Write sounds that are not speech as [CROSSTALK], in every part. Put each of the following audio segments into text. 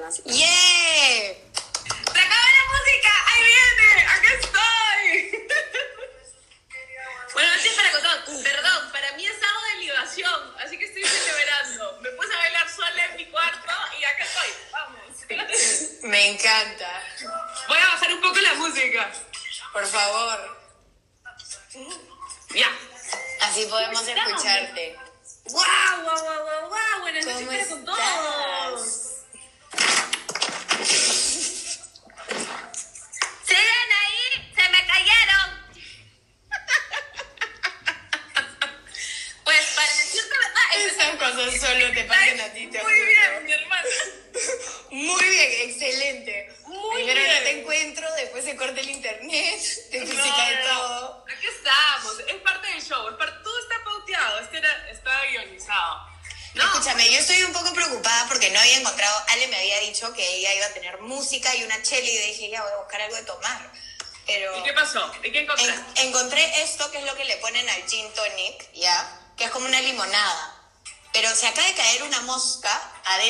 piernas. ¡Yeah! ¡Se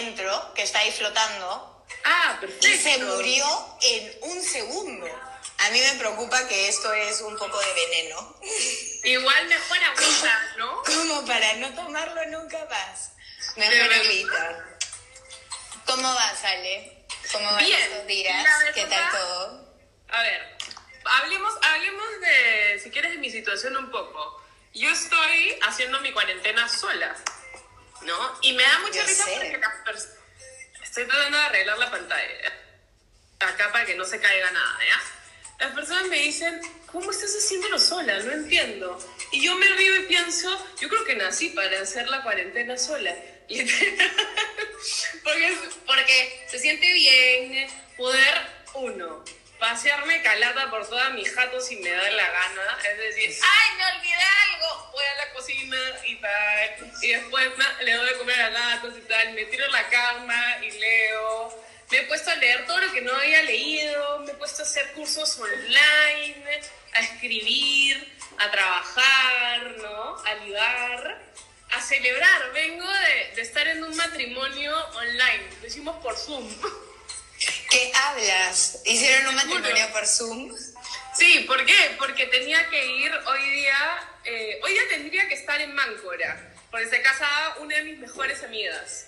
adentro que está ahí flotando Ah, perfecto. y se murió en un segundo. A mí me preocupa que esto es un poco de veneno. Igual mejor agüita, ¿no? [LAUGHS] Como para no tomarlo nunca más. Mejor ahorita. ¿Cómo vas, Ale? ¿Cómo van Bien. estos días? ¿Qué tal todo? A ver, hablemos, hablemos de, si quieres, de mi situación un poco. Yo estoy haciendo mi cuarentena sola, ¿no? Y me da mucha Yo risa sé. porque pers- estoy tratando de arreglar la pantalla. Acá para que no se caiga nada, ¿ya? Las personas me dicen, ¿cómo estás haciéndolo sola? No entiendo. Y yo me río y pienso, yo creo que nací para hacer la cuarentena sola. [LAUGHS] Porque, porque se siente bien poder, uno, pasearme calata por toda mi jato si me da la gana. Es decir, ¡ay, me olvidé Voy a la cocina y tal. Y después na, le doy de comer a gatos y tal. Me tiro en la cama y leo. Me he puesto a leer todo lo que no había leído. Me he puesto a hacer cursos online, a escribir, a trabajar, ¿no? A ligar. A celebrar. Vengo de, de estar en un matrimonio online. Lo hicimos por Zoom. ¿Qué hablas? ¿Hicieron un matrimonio por Zoom? Sí, ¿por qué? Porque tenía que ir hoy día, eh, hoy día tendría que estar en Máncora, porque se casaba una de mis mejores amigas.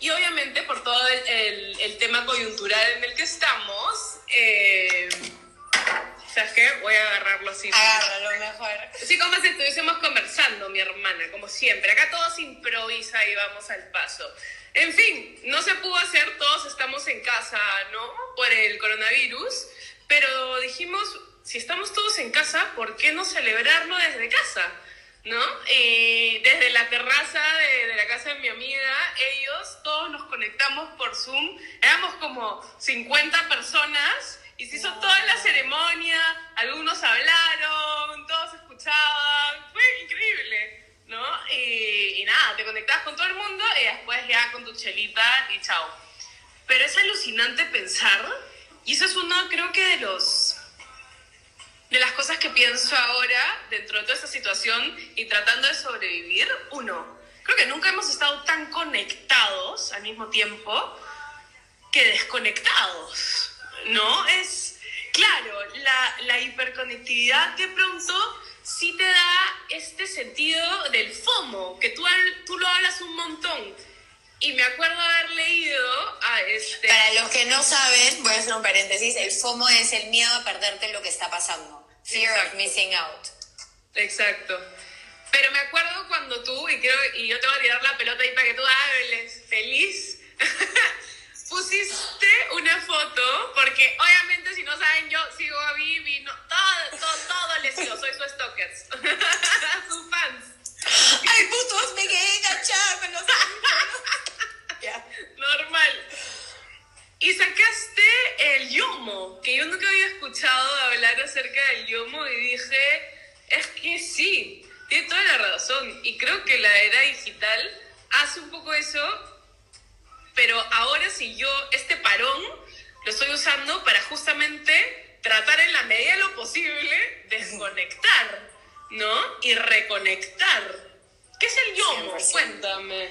Y obviamente por todo el, el- el tema coyuntural en el que estamos, eh, ¿sabes qué? Voy a agarrarlo así. Agárralo mejor. Sí, como si estuviésemos conversando, mi hermana, como siempre. Acá todo se improvisa y vamos al paso. En fin, no se pudo hacer, todos estamos en casa, ¿no? Por el coronavirus, pero dijimos, si estamos todos en casa, ¿por qué no celebrarlo desde casa? ¿No? Y desde la terraza de, de la casa de mi amiga, ellos, todos nos conectamos por Zoom, éramos como 50 personas y se hizo toda la ceremonia, algunos hablaron, todos escuchaban, fue increíble, ¿no? Y, y nada, te conectabas con todo el mundo y después ya con tu chelita y chao. Pero es alucinante pensar, y eso es uno creo que de los de las cosas que pienso ahora dentro de toda esta situación y tratando de sobrevivir, uno, creo que nunca hemos estado tan conectados al mismo tiempo que desconectados, ¿no? Es, claro, la, la hiperconectividad de pronto sí te da este sentido del FOMO, que tú, tú lo hablas un montón. Y me acuerdo haber leído a este... Para los que no saben, voy a hacer un paréntesis, el FOMO es el miedo a perderte lo que está pasando. Fear of Exacto. missing out. Exacto. Pero me acuerdo cuando tú, y creo, y yo te voy a tirar la pelota ahí para que tú hables feliz, [LAUGHS] pusiste una foto, porque obviamente si no saben, yo sigo a Vivi, no, todo, todo, todo le sigo, soy su stalkers, [LAUGHS] sus fans. ¡Ay, putos! Me quedé enganchada con los. Ya. [LAUGHS] Normal. Y sacaste el yomo, que yo nunca había escuchado hablar acerca del yomo y dije, es que sí, tiene toda la razón. Y creo que la era digital hace un poco eso, pero ahora sí yo este parón lo estoy usando para justamente tratar en la medida de lo posible desconectar, ¿no? Y reconectar. ¿Qué es el yomo? 100%. Cuéntame.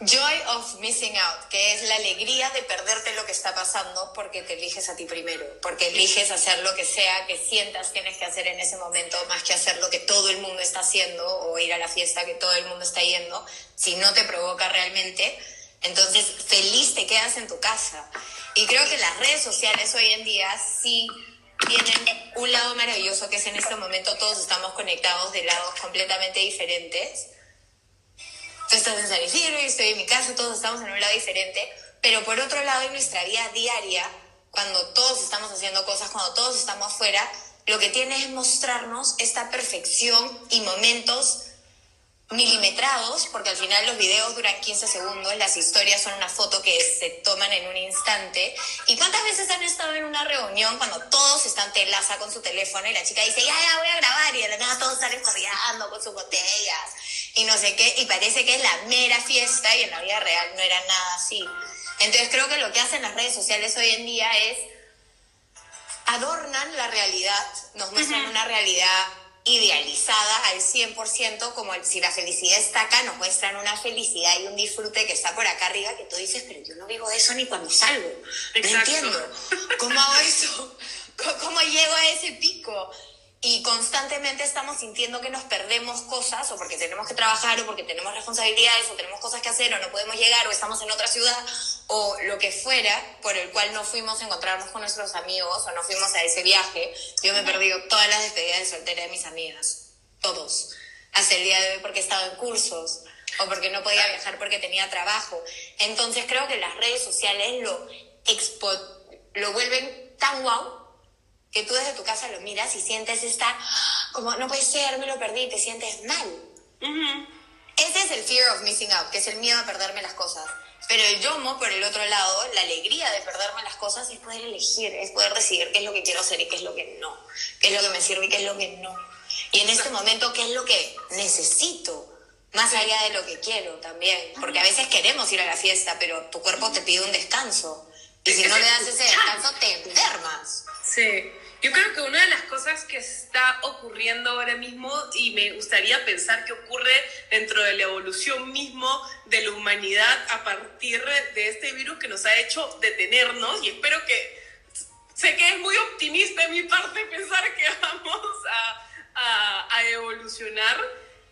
Joy of missing out, que es la alegría de perderte lo que está pasando porque te eliges a ti primero, porque eliges hacer lo que sea que sientas tienes que hacer en ese momento, más que hacer lo que todo el mundo está haciendo o ir a la fiesta que todo el mundo está yendo, si no te provoca realmente, entonces feliz te quedas en tu casa. Y creo que las redes sociales hoy en día sí tienen un lado maravilloso que es en este momento todos estamos conectados de lados completamente diferentes tú estás en San Isidro, yo estoy en mi casa, todos estamos en un lado diferente, pero por otro lado en nuestra vida diaria, cuando todos estamos haciendo cosas, cuando todos estamos fuera, lo que tiene es mostrarnos esta perfección y momentos milimetrados, porque al final los videos duran 15 segundos, las historias son una foto que se toman en un instante. ¿Y cuántas veces han estado en una reunión cuando todos están telaza con su teléfono y la chica dice, ya, ya voy a grabar y de la nada todos están corriendo con sus botellas y no sé qué, y parece que es la mera fiesta y en la vida real no era nada así. Entonces creo que lo que hacen las redes sociales hoy en día es adornan la realidad, nos muestran una realidad idealizada al 100%, como si la felicidad está acá, nos muestran una felicidad y un disfrute que está por acá arriba, que tú dices, pero yo no vivo eso ni cuando salgo. No entiendo. ¿Cómo hago eso? [LAUGHS] ¿Cómo llego a ese pico? Y constantemente estamos sintiendo que nos perdemos cosas o porque tenemos que trabajar o porque tenemos responsabilidades o tenemos cosas que hacer o no podemos llegar o estamos en otra ciudad o lo que fuera por el cual no fuimos a encontrarnos con nuestros amigos o no fuimos a ese viaje. Yo me he perdido todas las despedidas de soltera de mis amigas, todos, hasta el día de hoy porque he estado en cursos o porque no podía viajar porque tenía trabajo. Entonces creo que las redes sociales lo, expo lo vuelven tan guau que tú desde tu casa lo miras y sientes esta, como, no puede ser, me lo perdí, te sientes mal. Ese es el fear of missing out, que es el miedo a perderme las cosas. Pero el yomo, por el otro lado, la alegría de perderme las cosas es poder elegir, es poder decidir qué es lo que quiero hacer y qué es lo que no, qué es lo que me sirve y qué es lo que no. Y en este momento, qué es lo que necesito, más allá de lo que quiero también. Porque a veces queremos ir a la fiesta, pero tu cuerpo te pide un descanso. Y si no le das ese descanso, te enfermas. Sí. Yo creo que una de las cosas que está ocurriendo ahora mismo, y me gustaría pensar que ocurre dentro de la evolución mismo de la humanidad a partir de este virus que nos ha hecho detenernos, y espero que, sé que es muy optimista de mi parte pensar que [LAUGHS] vamos a, a, a evolucionar,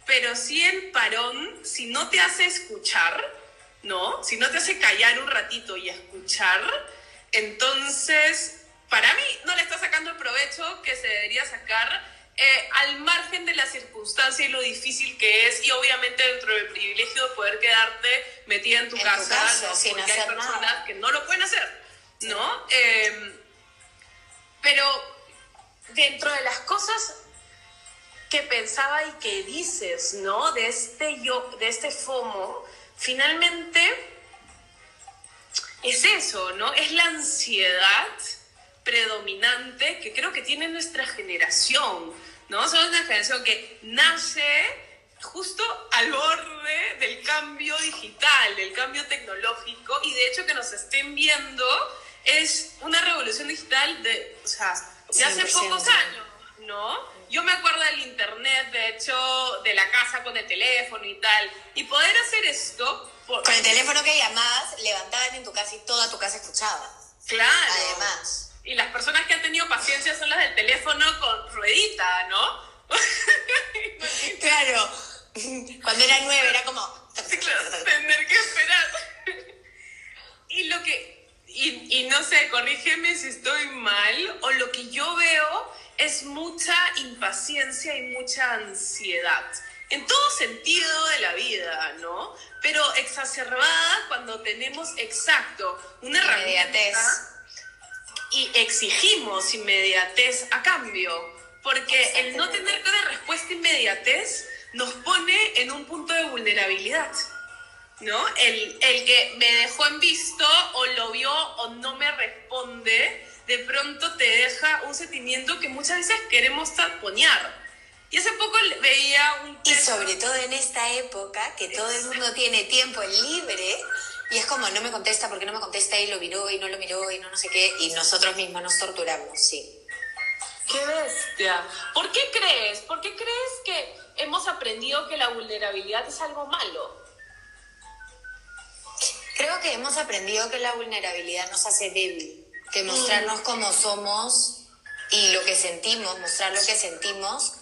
pero si en parón, si no te hace escuchar, ¿no? Si no te hace callar un ratito y escuchar, entonces para mí no le está sacando el provecho que se debería sacar eh, al margen de la circunstancia y lo difícil que es, y obviamente dentro del privilegio de poder quedarte metida en tu casa, sin hacer hay personas que no lo pueden hacer, ¿no? Em, pero dentro de las cosas que pensaba y que dices, ¿no? De este yo, de este FOMO, finalmente es eso, ¿no? Es la ansiedad predominante que creo que tiene nuestra generación, ¿no? Somos una generación que nace justo al borde del cambio digital, del cambio tecnológico, y de hecho que nos estén viendo es una revolución digital de, o sea, de hace pocos años, ¿no? Yo me acuerdo del internet, de hecho, de la casa con el teléfono y tal, y poder hacer esto... Con el teléfono que llamabas, levantaban en tu casa y toda tu casa escuchaba. Claro. Además. Y las personas que han tenido paciencia son las del teléfono con ruedita, ¿no? [LAUGHS] claro. Cuando era nueve era como... tener que esperar. y lo que... Y, y no sé, corrígeme si estoy mal, o lo que yo veo es mucha impaciencia y mucha ansiedad en todo sentido de la vida, ¿no? Pero exacerbada cuando tenemos exacto una herramienta y exigimos inmediatez a cambio, porque el no tener cada respuesta inmediatez nos pone en un punto de vulnerabilidad. ¿No? El, el que me dejó en visto o lo vio o no me responde, de pronto te deja un sentimiento que muchas veces queremos taponear. Y hace poco veía un... Y sobre todo en esta época, que todo el mundo tiene tiempo libre, y es como, no me contesta porque no me contesta y lo miró y no lo miró y no no sé qué, y nosotros mismos nos torturamos, sí. Qué bestia. ¿Por qué crees? ¿Por qué crees que hemos aprendido que la vulnerabilidad es algo malo? Creo que hemos aprendido que la vulnerabilidad nos hace débil, que mostrarnos como somos y lo que sentimos, mostrar lo que sentimos,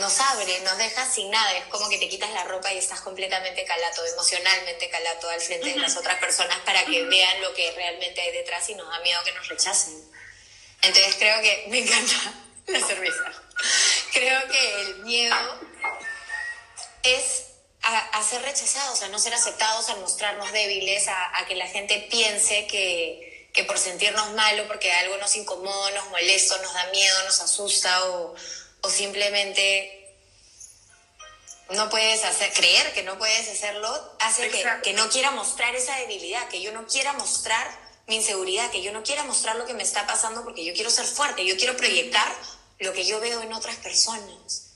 nos abre, nos deja sin nada. Es como que te quitas la ropa y estás completamente calato, emocionalmente calato al frente de las otras personas para que vean lo que realmente hay detrás y nos da miedo que nos rechacen. Entonces creo que me encanta [LAUGHS] la cerveza. Creo que el miedo es a, ser rechazados, a no ser aceptados, a mostrarnos débiles, a, a que la gente piense que, que por sentirnos mal o porque algo nos incomoda, nos molesta, nos da miedo, nos asusta o, o simplemente no puedes hacer, creer que no puedes hacerlo, hace que, que, no quiera mostrar esa debilidad, que yo no quiera mostrar mi inseguridad, que yo no quiera mostrar lo que me está pasando porque yo quiero ser fuerte, yo quiero proyectar lo que yo veo en otras personas.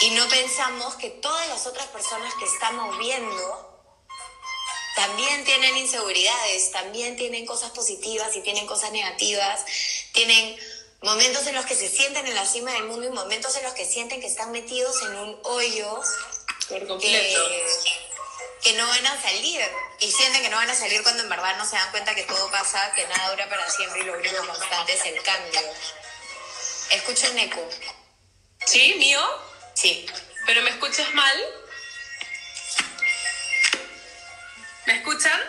Y no pensamos que todas las otras personas que estamos viendo también tienen inseguridades, también tienen cosas positivas y tienen cosas negativas, tienen momentos en los que se sienten en la cima del mundo y momentos en los que sienten que están metidos en un hoyo que, no van a salir y sienten que no van a salir cuando en verdad no se dan cuenta que todo pasa, que nada dura para siempre y lo único constante es el cambio. Escucho un eco. ¿Sí? ¿Mío? Sí. ¿Pero me escuchas mal? ¿Me escuchan?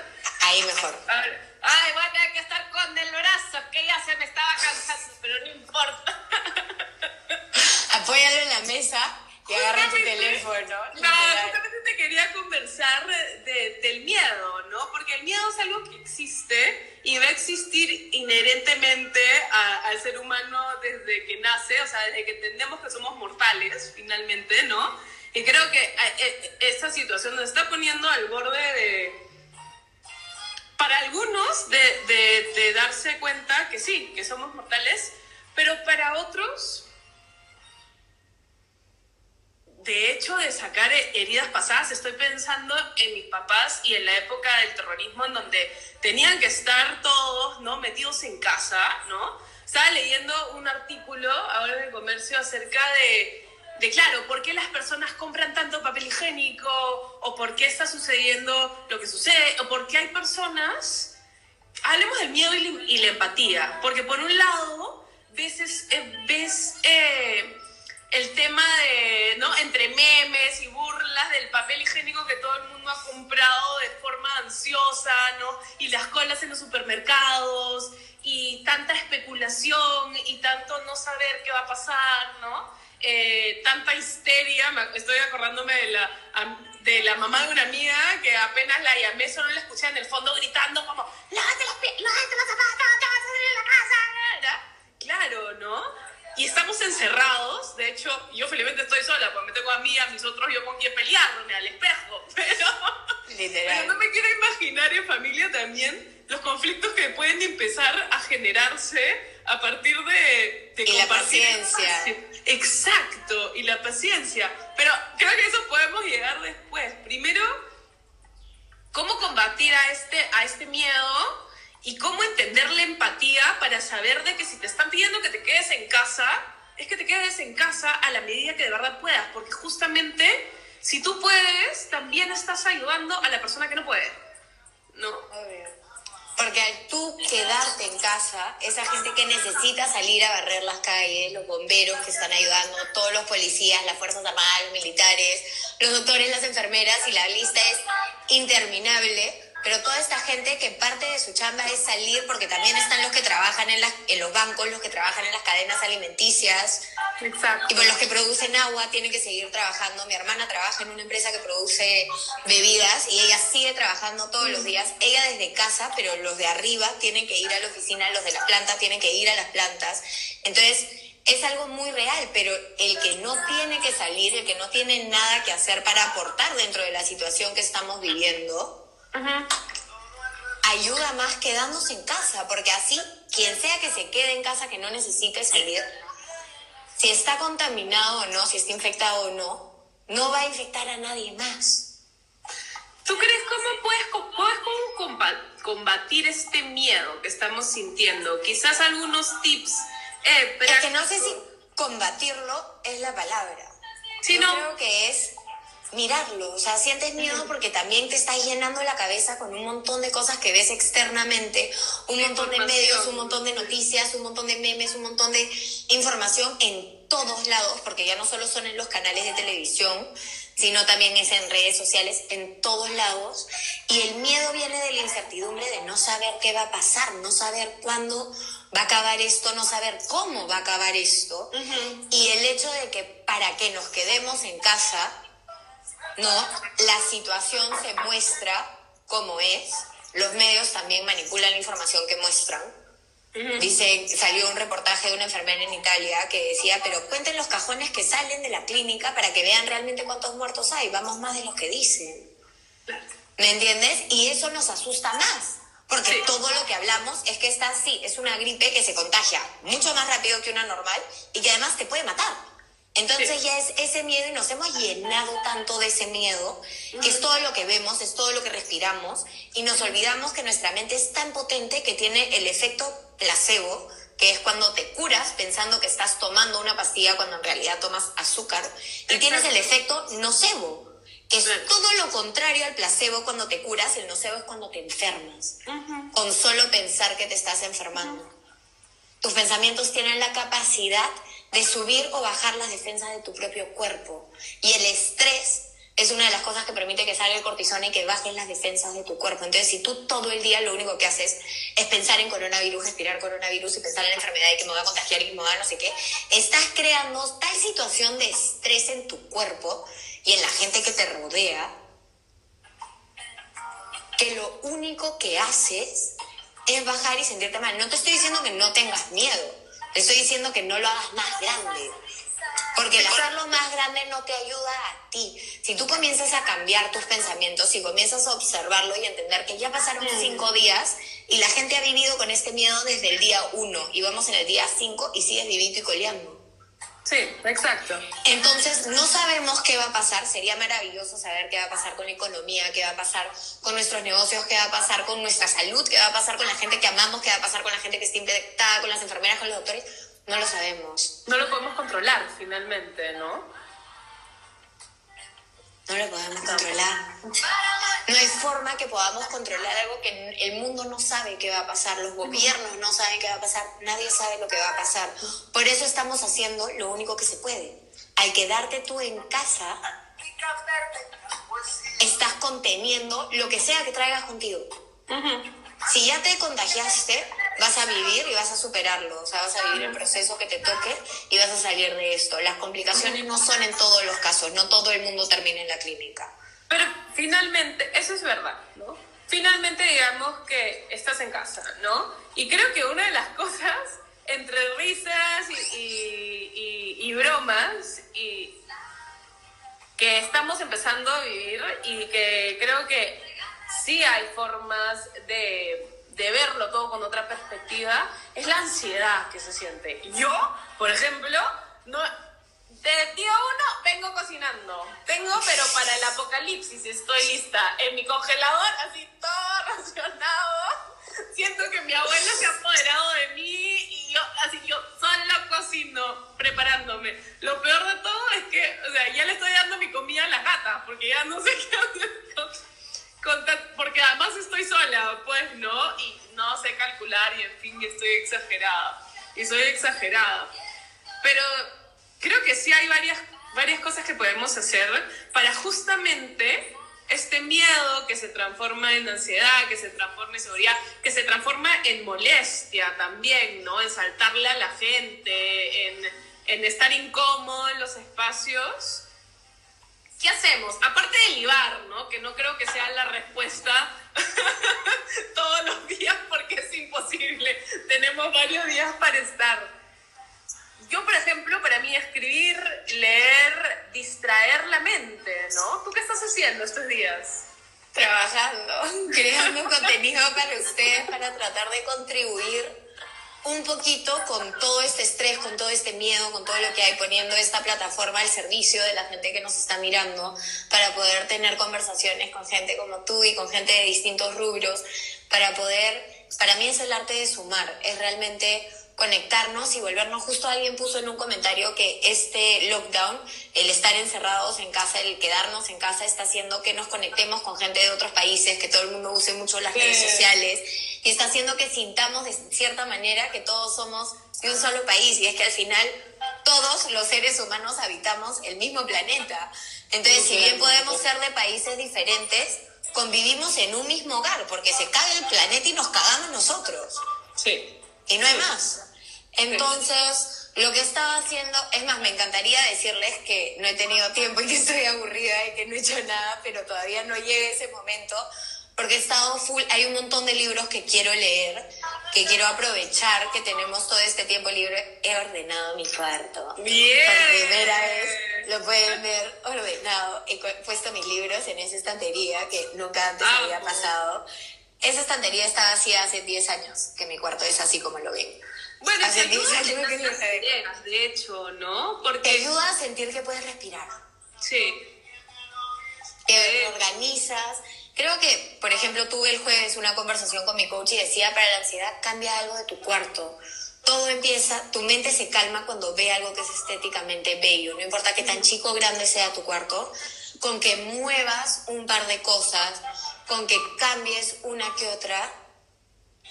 Ahí mejor. A ver. Ay, voy a tener que estar con el brazo, que ya se me estaba cansando, pero no importa. [LAUGHS] Apóyalo en la mesa y agarra tu teléfono. No, justamente te quería conversar del miedo, ¿no? Porque el miedo es algo que existe y va a existir inherentemente al ser humano desde que nace, o sea, desde que entendemos que somos mortales, finalmente, ¿no? Y creo que eh, eh, esta situación nos está poniendo al borde de para algunos de, darse cuenta que sí, que somos mortales, pero para otros, de hecho, de sacar heridas pasadas, estoy pensando en mis papás y en la época del terrorismo, en donde tenían que estar todos, ¿no? Metidos en casa, ¿no? Estaba leyendo un artículo ahora en el comercio acerca de de claro, por qué las personas compran tanto papel higiénico o por qué está sucediendo lo que sucede o por qué hay personas, hablemos del miedo y, la empatía, porque por un lado ves, eh, ves eh, el tema de, ¿no? Entre memes y burlas del papel higiénico que todo el mundo ha comprado de forma ansiosa, ¿no? Y las colas en los supermercados y tanta especulación y tanto no saber qué va a pasar, ¿no? Eh, tanta histeria, estoy acordándome de la, de la mamá de una amiga que apenas la llamé, solo la escuché en el fondo gritando como, lávate los pies, lávate los zapatos, te vas a salir de la casa. Claro, ¿no? Y estamos encerrados, de hecho, yo felizmente estoy sola, porque me tengo a mí, a mis otros, yo con quien pelearme al espejo, [LAUGHS] pero, pero no me quiero imaginar en familia también los conflictos que pueden empezar a generarse a partir de, de y la paciencia. Exacto, y la paciencia. Pero creo que eso podemos llegar después. Primero, cómo combatir a este, a este miedo y cómo entender la empatía para saber de que si te están pidiendo que te quedes en casa, es que te quedes en casa a la medida que de verdad puedas, porque justamente si tú puedes, también estás ayudando a la persona que no puede. ¿No? Porque al tú quedarte en casa, esa gente que necesita salir a barrer las calles, los bomberos que están ayudando, todos los policías, las fuerzas armadas, los militares, los doctores, las enfermeras, y la lista es interminable pero toda esta gente que parte de su chamba es salir porque también están los que trabajan en, las, en los bancos, los que trabajan en las cadenas alimenticias. Exacto. Y por los que producen agua tienen que seguir trabajando. Mi hermana trabaja en una empresa que produce bebidas y ella sigue trabajando todos los días. Ella desde casa, pero los de arriba tienen que ir a la oficina, los de las plantas tienen que ir a las plantas. Entonces, es algo muy real, pero el que no tiene que salir, el que no tiene nada que hacer para aportar dentro de la situación que estamos viviendo, ayuda más quedándose en casa, porque así quien sea que se quede en casa que no necesite salir, si está contaminado o no, si está infectado o no, no va a infectar a nadie más. ¿Tú crees cómo puedes, puedes combatir este miedo que estamos sintiendo? Quizás algunos tips. Eh, es que no sé si combatirlo es la palabra. Sí, Yo no. creo que es mirarlo. O sea, sientes miedo porque también te estás llenando la cabeza con un montón de cosas que ves externamente, un montón de medios, un montón de noticias, un montón de memes, un montón de información en todos lados, porque ya no solo son en los canales de televisión, sino también es en redes sociales, en todos lados. Y el miedo viene de la incertidumbre de no saber qué va a pasar, no saber cuándo va a acabar esto, no saber cómo va a acabar esto. Y el hecho de que para que nos quedemos en casa, ¿no? La situación se muestra como es. Los medios también manipulan la información que muestran. Dice, salió un reportaje de una enfermera en Italia que decía, pero cuenten los cajones que salen de la clínica para que vean realmente cuántos muertos hay. Vamos más de los que dicen. ¿Me entiendes? Y eso nos asusta más. Porque todo lo que hablamos es que esta sí, es una gripe que se contagia mucho más rápido que una normal y que además te puede matar. Entonces ya es ese miedo y nos hemos llenado tanto de ese miedo, que es todo lo que vemos, es todo lo que respiramos, y nos olvidamos que nuestra mente es tan potente que tiene el efecto placebo, que es cuando te curas pensando que estás tomando una pastilla cuando en realidad tomas azúcar, y tienes el efecto nocebo, que es todo lo contrario al placebo cuando te curas, el nocebo es cuando te enfermas, con solo pensar que te estás enfermando. Tus pensamientos tienen la capacidad de subir o bajar las defensas de tu propio cuerpo. Y el estrés es una de las cosas que permite que salga el cortisona y que bajen las defensas de tu cuerpo. Entonces, si tú todo el día lo único que haces es pensar en coronavirus, respirar coronavirus y pensar en la enfermedad y que me voy a contagiar y que me voy a no sé qué, estás creando tal situación de estrés en tu cuerpo y en la gente que te rodea que lo único que haces es bajar y sentirte mal. No te estoy diciendo que no tengas miedo te estoy diciendo que no lo hagas más grande. Porque el hacerlo más grande no te ayuda a ti. Si tú comienzas a cambiar tus pensamientos y comienzas a observarlo y entender que ya pasaron mm. cinco días y la gente ha vivido con este miedo desde el día uno y vamos en el día cinco y sigues vivito y coleando. Sí, exacto. Entonces, no sabemos qué va a pasar. Sería maravilloso saber qué va a pasar con la economía, qué va a pasar con nuestros negocios, qué va a pasar con nuestra salud, qué va a pasar con la gente que amamos, qué va a pasar con la gente que está infectada, con las enfermeras, con los doctores. No lo sabemos. No lo podemos controlar, finalmente, ¿no? No lo podemos controlar. No hay forma que podamos controlar algo que el mundo no sabe qué va a pasar, los gobiernos no saben qué va a pasar, nadie sabe lo que va a pasar. Por eso estamos haciendo lo único que se puede. Al quedarte tú en casa, estás conteniendo lo que sea que traigas contigo. Si ya te contagiaste, vas a vivir y vas a superarlo, o sea, vas a vivir el proceso que te toque y vas a salir de esto. Las complicaciones no son en todos los casos, no todo el mundo termina en la clínica. Pero finalmente, eso es verdad, ¿no? Finalmente digamos que estás en casa, ¿no? Y creo que una de las [LAUGHS] cosas, entre risas y, bromas, y que estamos empezando a vivir y que creo que sí hay formas de de verlo todo con otra perspectiva, es la ansiedad que se siente. Yo, por ejemplo, no, de día uno vengo cocinando. Tengo, pero para el apocalipsis estoy lista. En mi congelador, así todo [LAUGHS] racionado. Siento que mi abuelo se ha apoderado de mí y yo, así yo solo cocino, preparándome. Lo peor de todo es que, o sea, ya le estoy dando mi comida a la gata, porque ya no sé [LAUGHS] qué hacer pues, ¿no? Y no sé calcular y en fin, estoy exagerada. Y soy exagerada. Pero creo que sí hay varias, varias cosas que podemos hacer para justamente este miedo que se transforma en ansiedad, que se transforma en seguridad, que se transforma en molestia también, ¿no? En saltarle a la gente, en, en estar incómodo en los espacios ¿qué hacemos? Aparte de libar, ¿no? Que no creo que sea la respuesta [LAUGHS] todos los días porque es imposible. Tenemos varios días para estar. Yo, por ejemplo, para mí escribir, leer, distraer la mente, ¿no? ¿Tú qué estás haciendo estos días? Trabajando, [LAUGHS] creando contenido para ustedes, para tratar de contribuir un poquito con todo este estrés, con todo este miedo, con todo lo que hay, poniendo esta plataforma al servicio de la gente que nos está mirando para poder tener conversaciones con gente como tú y con gente de distintos rubros, para poder, para mí es el arte de sumar, es realmente conectarnos y volvernos. Justo alguien puso en un comentario que este lockdown, el estar encerrados en casa, el quedarnos en casa, está haciendo que nos conectemos con gente de otros países, que todo el mundo use mucho las redes sociales y está haciendo que sintamos de cierta manera que todos somos de un solo país y es que al final todos los seres humanos habitamos el mismo planeta. Entonces, si bien podemos ser de países diferentes, convivimos en un mismo hogar porque se caga el planeta y nos cagamos nosotros. Sí. Y no hay más. Entonces, lo que estaba haciendo, es más, me encantaría decirles que no he tenido tiempo y que estoy aburrida y que no he hecho nada, pero todavía no llega ese momento, porque he estado full, hay un montón de libros que quiero leer, que quiero aprovechar, que tenemos todo este tiempo libre. He ordenado mi cuarto. Bien. Por primera vez, lo pueden ver ordenado. He puesto mis libros en esa estantería que nunca antes había pasado. Esa estantería estaba así hace 10 años, que mi cuarto es así como lo ven. Bueno, hace 10 años que lo de hecho, ¿no? Porque... Te ayuda a sentir que puedes respirar. Sí. Te organizas. Creo que, por ejemplo, tuve el jueves una conversación con mi coach y decía, para la ansiedad, cambia algo de tu cuarto. Todo empieza, tu mente se calma cuando ve algo que es estéticamente bello. No importa qué tan chico o grande sea tu cuarto, con que muevas un par de cosas, con que cambies una que otra,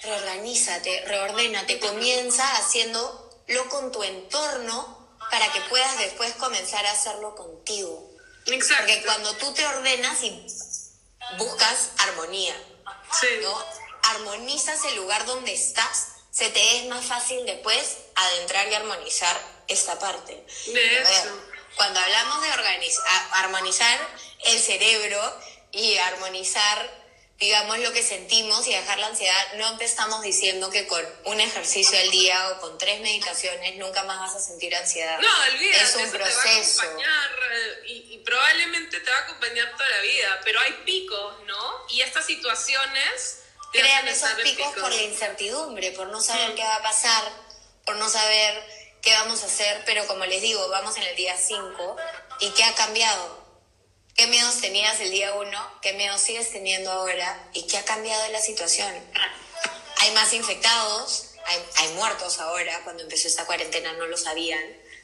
reorganízate, reordénate, comienza haciéndolo con tu entorno para que puedas después comenzar a hacerlo contigo. Exacto. Porque cuando tú te ordenas y buscas armonía, ¿no? armonizas el lugar donde estás, se te es más fácil después adentrar y armonizar esta parte. Cuando hablamos de organizar, armonizar el cerebro, y armonizar digamos, lo que sentimos y dejar la ansiedad, no te estamos diciendo que con un ejercicio al día o con tres meditaciones nunca más vas a sentir ansiedad. No, olvídate, es un proceso. Te va a acompañar, eh, y, y, probablemente te va a acompañar toda la vida, pero hay picos, ¿no? Y estas situaciones... Crean esos picos, por la incertidumbre, por no saber mm. qué va a pasar, por no saber qué vamos a hacer, pero como les digo, vamos en el día 5 y qué ha cambiado ¿Qué miedos tenías el día uno? ¿Qué miedos sigues teniendo ahora? ¿Y qué ha cambiado la situación? Hay más infectados, hay, muertos ahora, cuando empezó esta cuarentena no lo sabían.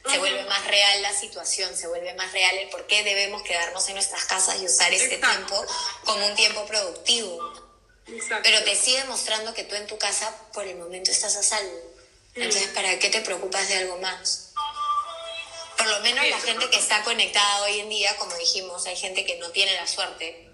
Se vuelve más real la situación, se vuelve más real el por qué debemos quedarnos en nuestras casas y usar este tiempo como un tiempo productivo. Pero te sigue mostrando que tú en tu casa por el momento estás a salvo. Entonces, ¿para qué te preocupas de algo más? Por lo menos la gente que está conectada hoy en día, como dijimos, hay gente que no tiene la suerte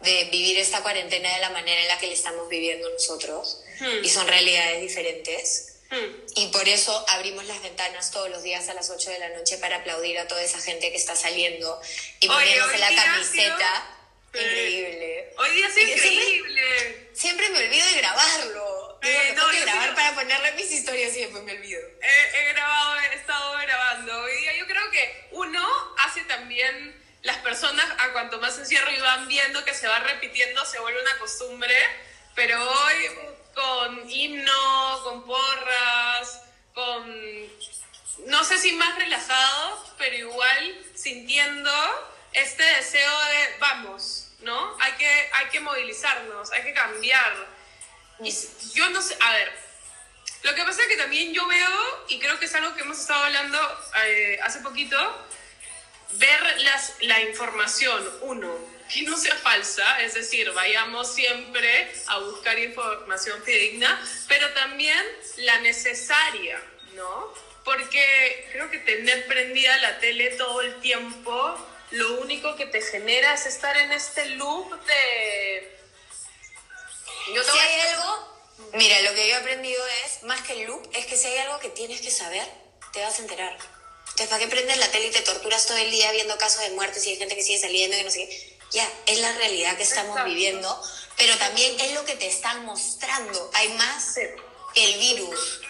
de vivir esta cuarentena de la manera en la que la estamos viviendo nosotros hmm. y son realidades diferentes. Hmm. Y por eso abrimos las ventanas todos los días a las 8 de la noche para aplaudir a toda esa gente que está saliendo y poniéndose la camiseta. Increíble. Hoy día es increíble. siempre me olvido de grabarlo. Eh, no, que grabar para ponerle mis historias y después me olvido. he grabado, he estado grabando. Hoy día yo creo que uno hace también las personas a cuanto más encierro y van viendo que se va repitiendo, se vuelve una costumbre. Pero hoy con himno, con porras, con no sé si más relajados, pero igual sintiendo este deseo de vamos, ¿no? Hay que, hay que movilizarnos, hay que cambiar yo no sé, a ver, lo que pasa es que también yo veo, y creo que es algo que hemos estado hablando eh, hace poquito, ver las, la información, uno, que no sea falsa, es decir, vayamos siempre a buscar información fidedigna, pero también la necesaria, ¿no? Porque creo que tener prendida la tele todo el tiempo, lo único que te genera es estar en este loop de si hay algo, mira, lo que yo he aprendido es, más que el loop, es que si hay algo que tienes que saber, te vas a enterar. Entonces, ¿para qué prendes la tele y te torturas todo el día viendo casos de muertes y hay gente que sigue saliendo y no sé qué? Ya, es la realidad que estamos viviendo, pero también es lo que te están mostrando. Hay más que el virus.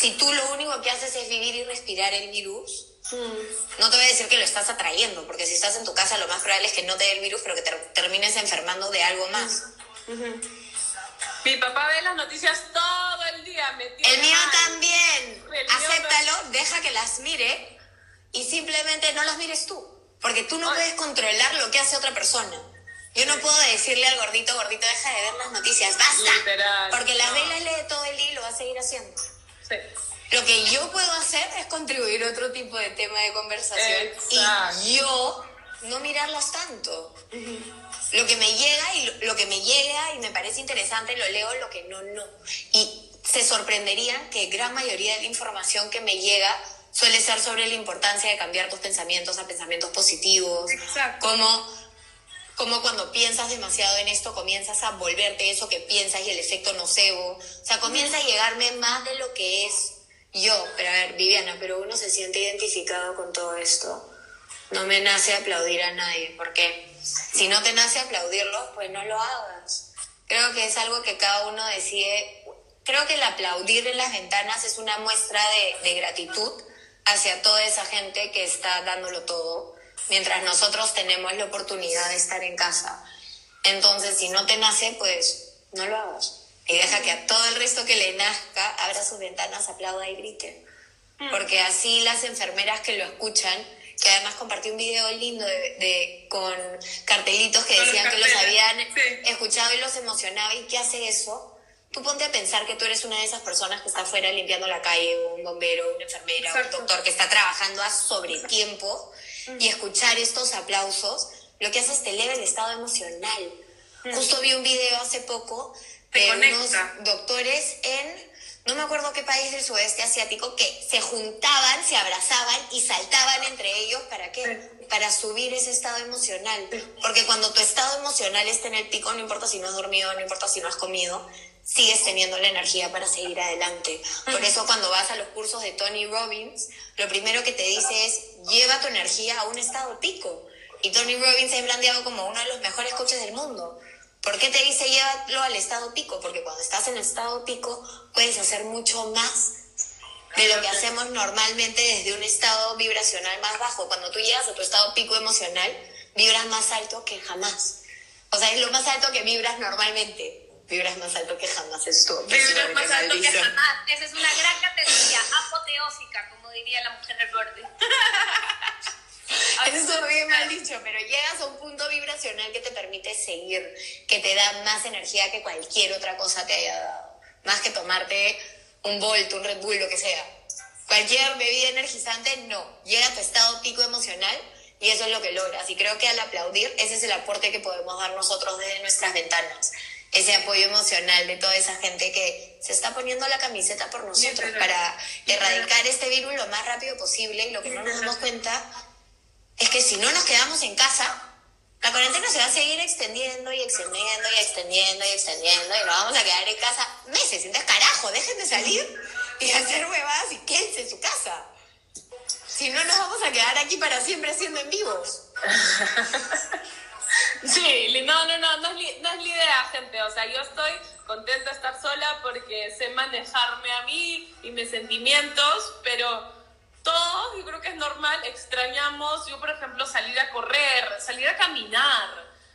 Si tú lo único que haces es vivir y respirar el virus, mm. no te voy a decir que lo estás atrayendo, porque si estás en tu casa lo más probable es que no te dé el virus, pero que te termines enfermando de algo más. Mi papá ve las noticias todo el día. El mío también. Acéptalo, deja que las mire y simplemente no las mires tú. Porque tú no puedes controlar lo que hace otra persona. Yo no puedo decirle al gordito, gordito, deja de ver las noticias, basta. Porque las ve lee todo el día y lo va a seguir haciendo. Sí. Lo que yo puedo hacer es contribuir a otro tipo de tema de conversación y yo no mirarlas tanto. Lo que me llega y lo, que me llega y me parece interesante lo leo, lo que no, no. Y se sorprenderían que gran mayoría de la información que me llega suele ser sobre la importancia de cambiar tus pensamientos a pensamientos positivos. Exacto. Como, como cuando piensas demasiado en esto, comienzas a volverte eso que piensas y el efecto nocebo. O sea, comienza a llegarme más de lo que es yo. Pero a ver, Viviana, pero uno se siente identificado con todo esto. No me nace aplaudir a nadie, porque si no te nace aplaudirlo, pues no lo hagas. Creo que es algo que cada uno decide. Creo que el aplaudir en las ventanas es una muestra de, de gratitud hacia toda esa gente que está dándolo todo, mientras nosotros tenemos la oportunidad de estar en casa. Entonces, si no te nace, pues no lo hagas. Y deja que a todo el resto que le nazca abra sus ventanas, aplauda y grite. Mm. Porque así las enfermeras que lo escuchan, que además compartí un video lindo de, con cartelitos que decían que los habían escuchado y los emocionaba. ¿Y qué hace eso? Tú ponte a pensar que tú eres una de esas personas que está afuera limpiando la calle, un bombero, una enfermera, un doctor que está trabajando a sobretiempo y escuchar estos aplausos, lo que hace es te eleva el estado emocional. Justo vi un video hace poco de unos doctores en no me acuerdo qué país del sudeste asiático, que se juntaban, se abrazaban y saltaban entre ellos. ¿Para qué? Para subir ese estado emocional. Porque cuando tu estado emocional está en el pico, no importa si no has dormido, no importa si no has comido, sigues teniendo la energía para seguir adelante. Por eso cuando vas a los cursos de Tony Robbins, lo primero que te dice es, lleva tu energía a un estado pico. Y Tony Robbins es blandeado como uno de los mejores coaches del mundo. ¿Por qué te dice llévalo al estado pico? Porque cuando estás en el estado pico puedes hacer mucho más de lo que hacemos normalmente desde un estado vibracional más bajo. Cuando tú llegas a tu estado pico emocional, vibras más alto que jamás. O sea, es lo más alto que vibras normalmente vibras más alto que jamás estuvo. Vibras más alto que jamás. Esa es una gran categoría apoteósica, como diría la mujer del borde. [LAUGHS] Eso es bien mal dicho, pero llegas a un punto vibracional que te permite seguir, que te da más energía que cualquier otra cosa te haya dado. Más que tomarte un Volt, un Red Bull, lo que sea. Cualquier bebida energizante, no. Llega a tu estado pico emocional y eso es lo que logras. Y creo que al aplaudir, ese es el aporte que podemos dar nosotros desde nuestras ventanas ese apoyo emocional de toda esa gente que se está poniendo la camiseta por nosotros para erradicar este virus lo más rápido posible. Y lo que no nos damos cuenta es que si no nos quedamos en casa, la cuarentena se va a seguir extendiendo y extendiendo y extendiendo y extendiendo y nos vamos a quedar en casa meses. Entonces, carajo, dejen de salir y hacer huevas y quédense en su casa. Si no, nos vamos a quedar aquí para siempre haciendo en vivos. [LAUGHS] Sí, no, no, no, no es, no es la idea, gente. O sea, yo estoy contenta de estar sola porque sé manejarme a mí y mis sentimientos, pero todos, yo creo que es normal, extrañamos, yo por ejemplo, salir a correr, salir a caminar,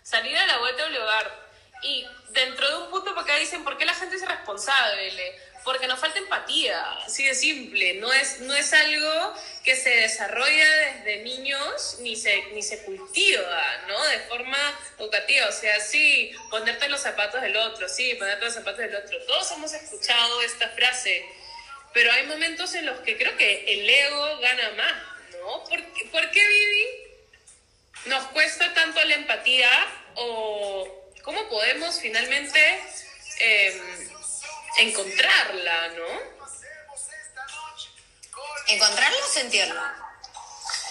salir a la vuelta del hogar. Y dentro de un punto, porque dicen, ¿por qué la gente es irresponsable? porque nos falta empatía, así de simple. No es, no es algo que se desarrolla desde niños ni se, ni se cultiva, ¿no? De forma educativa. O sea, sí, ponerte los zapatos del otro, sí, ponerte los zapatos del otro. Todos hemos escuchado esta frase, pero hay momentos en los que creo que el ego gana más, ¿no? ¿Por, ¿por qué, Vivi, nos cuesta tanto la empatía o cómo podemos finalmente... Eh, encontrarla, ¿no? ¿Encontrarla o sentirla?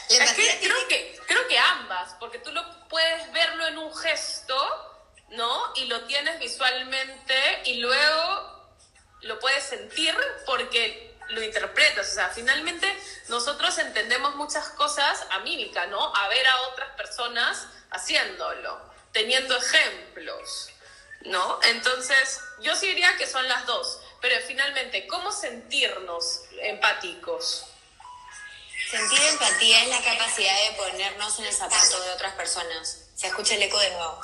Es que creo, que, creo que ambas, porque tú lo puedes verlo en un gesto, ¿no? Y lo tienes visualmente y luego lo puedes sentir porque lo interpretas. O sea, finalmente nosotros entendemos muchas cosas a mímica, ¿no? A ver a otras personas haciéndolo, teniendo ejemplos. ¿no? Entonces, yo sí diría que son las dos, pero finalmente, ¿cómo sentirnos empáticos? Sentir empatía es la capacidad de ponernos en el zapato de otras personas. Se escucha el eco de nuevo.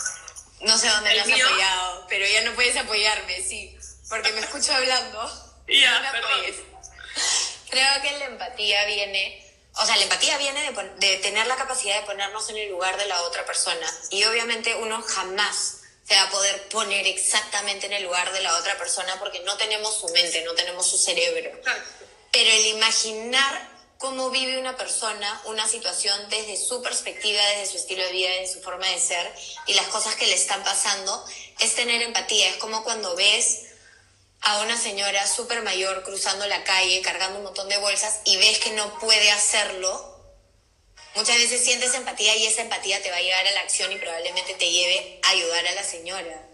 No sé dónde me has apoyado, pero ya no puedes apoyarme, sí, porque me escucho hablando. [LAUGHS] Ya, Creo que la empatía viene, o sea, la empatía viene de, de tener la capacidad de ponernos en el lugar de la otra persona. Y obviamente uno jamás se va a poder poner exactamente en el lugar de la otra persona porque no tenemos su mente, no tenemos su cerebro. pero el imaginar cómo vive una persona una situación desde su perspectiva, desde su estilo de vida, desde su forma de ser y las cosas que le están pasando, es tener empatía. Es como cuando ves a una señora súper mayor cruzando la calle, cargando un montón de bolsas y ves que no puede hacerlo. Muchas veces sientes empatía y esa empatía te va a llevar a la acción y probablemente te lleve a ayudar a la señora.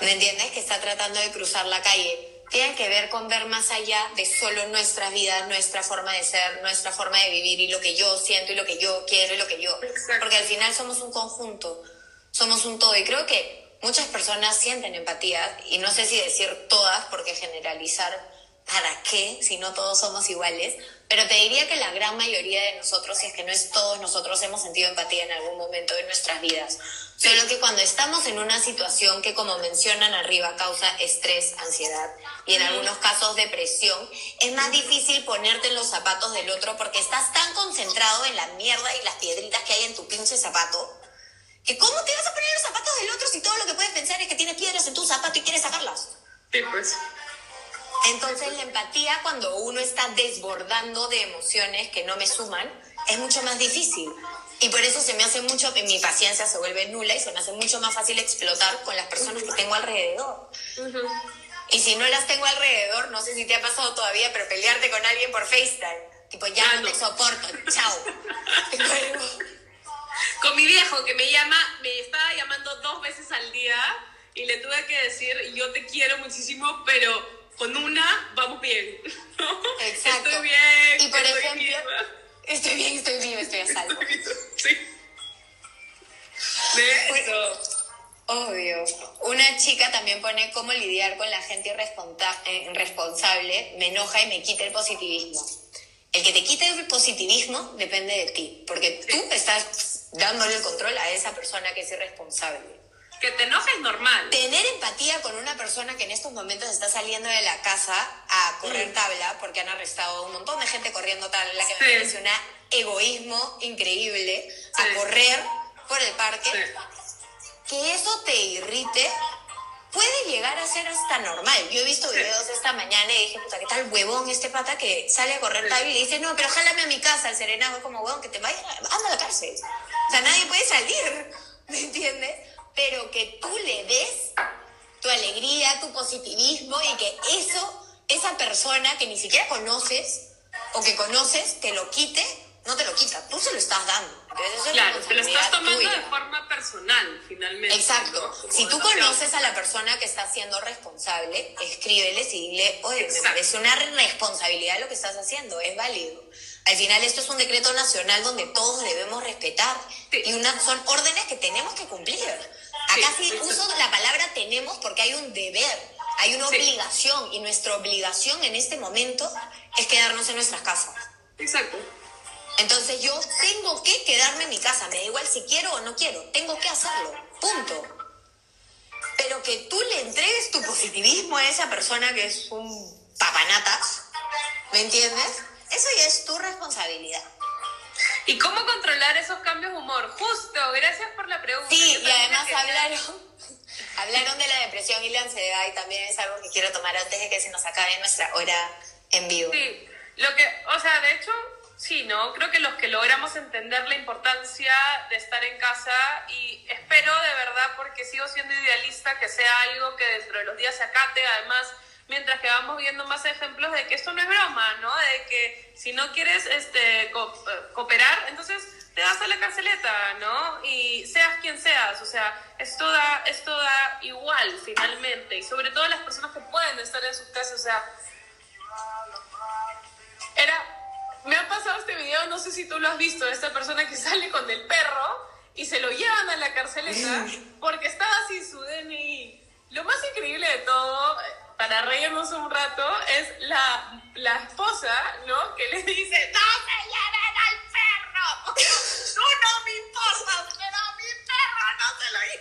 ¿Me entiendes? Que está tratando de cruzar la calle tienen que ver con ver más allá de solo nuestra vida, nuestra forma de ser, nuestra forma de vivir y lo que yo siento y lo que yo quiero y lo que yo... Porque al final somos un conjunto, somos un todo y creo que muchas personas sienten empatía y no sé si decir todas porque generalizar para qué si no todos somos iguales, pero te diría que la gran mayoría de nosotros, si es que no es todos nosotros, hemos sentido empatía en algún momento de nuestras vidas. Solo que cuando estamos en una situación que, como mencionan arriba, causa estrés, ansiedad y en algunos casos depresión, es más difícil ponerte en los zapatos del otro porque estás tan concentrado en la mierda y las piedritas que hay en tu pinche zapato. Que ¿Cómo te vas a poner los zapatos del otro si todo lo que puedes pensar es que tienes piedras en tu zapato y quieres sacarlas? Sí, pues. Entonces la empatía cuando uno está desbordando de emociones que no me suman es mucho más difícil. Y por eso se me hace mucho, mi paciencia se vuelve nula y se me hace mucho más fácil explotar con las personas que tengo alrededor. Y si no las tengo alrededor, no sé si te ha pasado todavía, pero pelearte con alguien por FaceTime. Tipo, ya ah, no te soporto, chao. [LAUGHS] con mi viejo que me llama, me estaba llamando dos veces al día y le tuve que decir, yo te quiero muchísimo, pero con una vamos bien. [LAUGHS] Exacto. Estoy bien. Y por ejemplo, estoy bien, estoy vivo, estoy a salvo. sí. De eso. Obvio. Una chica también pone cómo lidiar con la gente irresponsable, me enoja y me quita el positivismo. El que te quite el positivismo depende de ti, porque tú estás dándole el control a esa persona que es irresponsable. Que te enojes normal. Tener empatía con una persona que en estos momentos está saliendo de la casa a correr mm. tabla, porque han arrestado un montón de gente corriendo tabla, que me parece un egoísmo increíble, a correr por el parque. Que eso te irrite puede llegar a ser hasta normal. Yo he visto videos esta mañana y dije, puta, ¿qué tal huevón este pata que sale a correr tabla y dice, no, pero jálame a mi casa, el serenazgo, como huevón, que te vaya, anda a la cárcel. O sea, nadie puede salir, [LAUGHS] ¿me entiendes? pero que tú le des tu alegría, tu positivismo y que eso, esa persona que ni siquiera conoces o que conoces, te lo quite, no te lo quita, tú se lo estás dando. Claro, te lo estás tomando de forma personal, finalmente. Exacto. Si tú conoces a la persona que está siendo responsable, escríbeles y dile, oye, me parece una responsabilidad lo que estás haciendo, es válido. Al final esto es un decreto nacional donde todos debemos respetar y una, son órdenes que tenemos que cumplir. Acá sí, uso la palabra tenemos porque hay un deber, hay una obligación y nuestra obligación en este momento es quedarnos en nuestras casas. Exacto. Entonces yo tengo que quedarme en mi casa, me da igual si quiero o no quiero, tengo que hacerlo, punto. Pero que tú le entregues tu positivismo a esa persona que es un papanatas, ¿me entiendes? Eso ya es tu responsabilidad. ¿Y cómo controlar esos cambios de humor? Justo, gracias por la pregunta. Sí, y además hablaron, [LAUGHS] hablaron de la depresión y la ansiedad y también es algo que quiero tomar antes de que se nos acabe nuestra hora en vivo. Sí, lo que, o sea, de hecho, sí, ¿no? Creo que los que logramos entender la importancia de estar en casa y espero de verdad, porque sigo siendo idealista, que sea algo que dentro de los días se acate, además mientras que vamos viendo más ejemplos de que esto no es broma, ¿no? De que si no quieres este, eh, cooperar, entonces te vas a la carceleta, ¿no? Y seas quien seas, o sea, esto da, esto da igual finalmente, y sobre todo las personas que pueden estar en sus casas, o sea, era, me ha pasado este video, no sé si tú lo has visto, de esta persona que [LAUGHS] sale con el perro y se lo llevan a la carceleta porque estaba sin su DNI. Lo más increíble de todo para reírnos un rato, es la, la esposa, ¿no? Que le dice, ¡No se lleven al perro! [LAUGHS] ¡Tú no me importas, pero a mi perro no se lo llevan!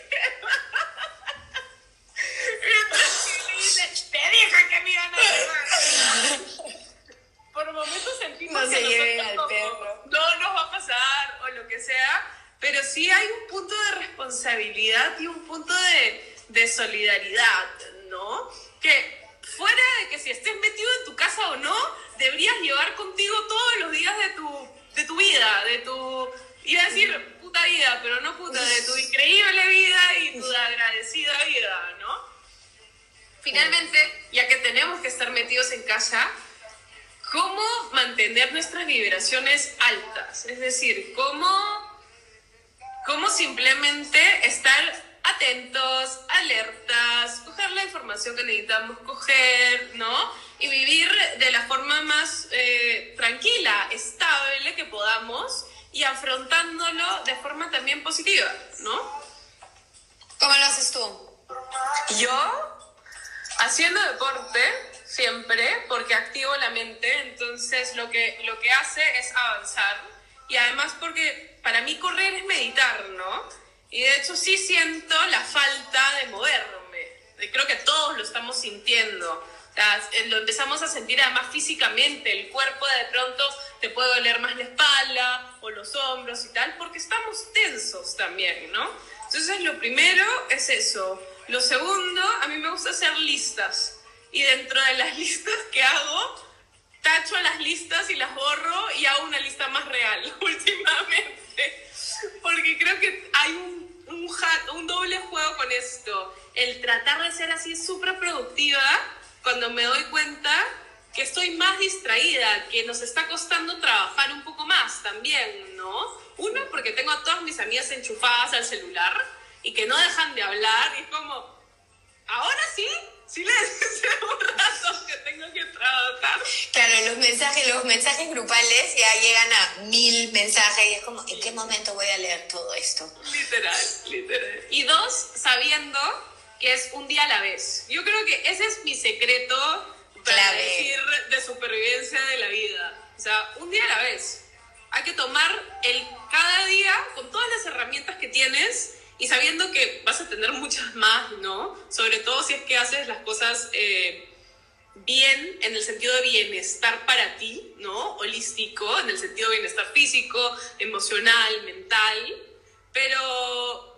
Y [LAUGHS] entonces le dice, te dije que me iban a llevar. Por momentos sentimos no que perro. no nos va a pasar o lo que sea, pero sí hay un punto de responsabilidad y un punto de, de solidaridad, ¿no? que fuera de que si estés metido en tu casa o no, deberías llevar contigo todos los días de tu, de tu vida, de tu, iba a decir puta vida, pero no puta, de tu increíble vida y tu agradecida vida, ¿no? Finalmente, ya que tenemos que estar metidos en casa, ¿cómo mantener nuestras vibraciones altas? Es decir, ¿cómo, cómo simplemente estar atentos, alertas, coger la información que necesitamos coger, ¿no? Y vivir de la forma más eh, tranquila, estable que podamos y afrontándolo de forma también positiva, ¿no? ¿Cómo lo haces tú? Yo, haciendo deporte, siempre, porque activo la mente, entonces lo que, lo que hace es avanzar. Y además porque para mí correr es meditar, ¿no? Y de hecho sí siento la falta de moverme. Creo que todos lo estamos sintiendo. O sea, eh, lo empezamos a sentir además físicamente. El cuerpo de pronto te puede doler más la espalda o los hombros y tal, porque estamos tensos también, ¿no? Entonces lo primero es eso. Lo segundo, a mí me gusta hacer listas. Y dentro de las [LAUGHS] listas que hago, tacho las listas y las borro y hago una lista más real [LAUGHS] últimamente. Porque creo que hay un, un, un doble juego con esto. El tratar de ser así súper productiva cuando me doy cuenta que estoy más distraída, que nos está costando trabajar un poco más también, ¿no? Uno, porque tengo a todas mis amigas enchufadas al celular y que no dejan de hablar y es como, ahora sí, silencio [LAUGHS] un rato que tengo que trabajar. Claro, los mensajes, los mensajes grupales ya llegan a mil mensajes y es como, ¿en qué momento voy a leer todo esto? Literal, literal. Y dos, sabiendo que es un día a la vez. Yo creo que ese es mi secreto para decir de supervivencia de la vida. O sea, un día a la vez. Hay que tomar el cada día con todas las herramientas que tienes y sabiendo que vas a tener muchas más, ¿no? Sobre todo si es que haces las cosas eh, bien, en el sentido de bienestar para ti, ¿no? Holístico, en el sentido de bienestar físico, emocional, mental, pero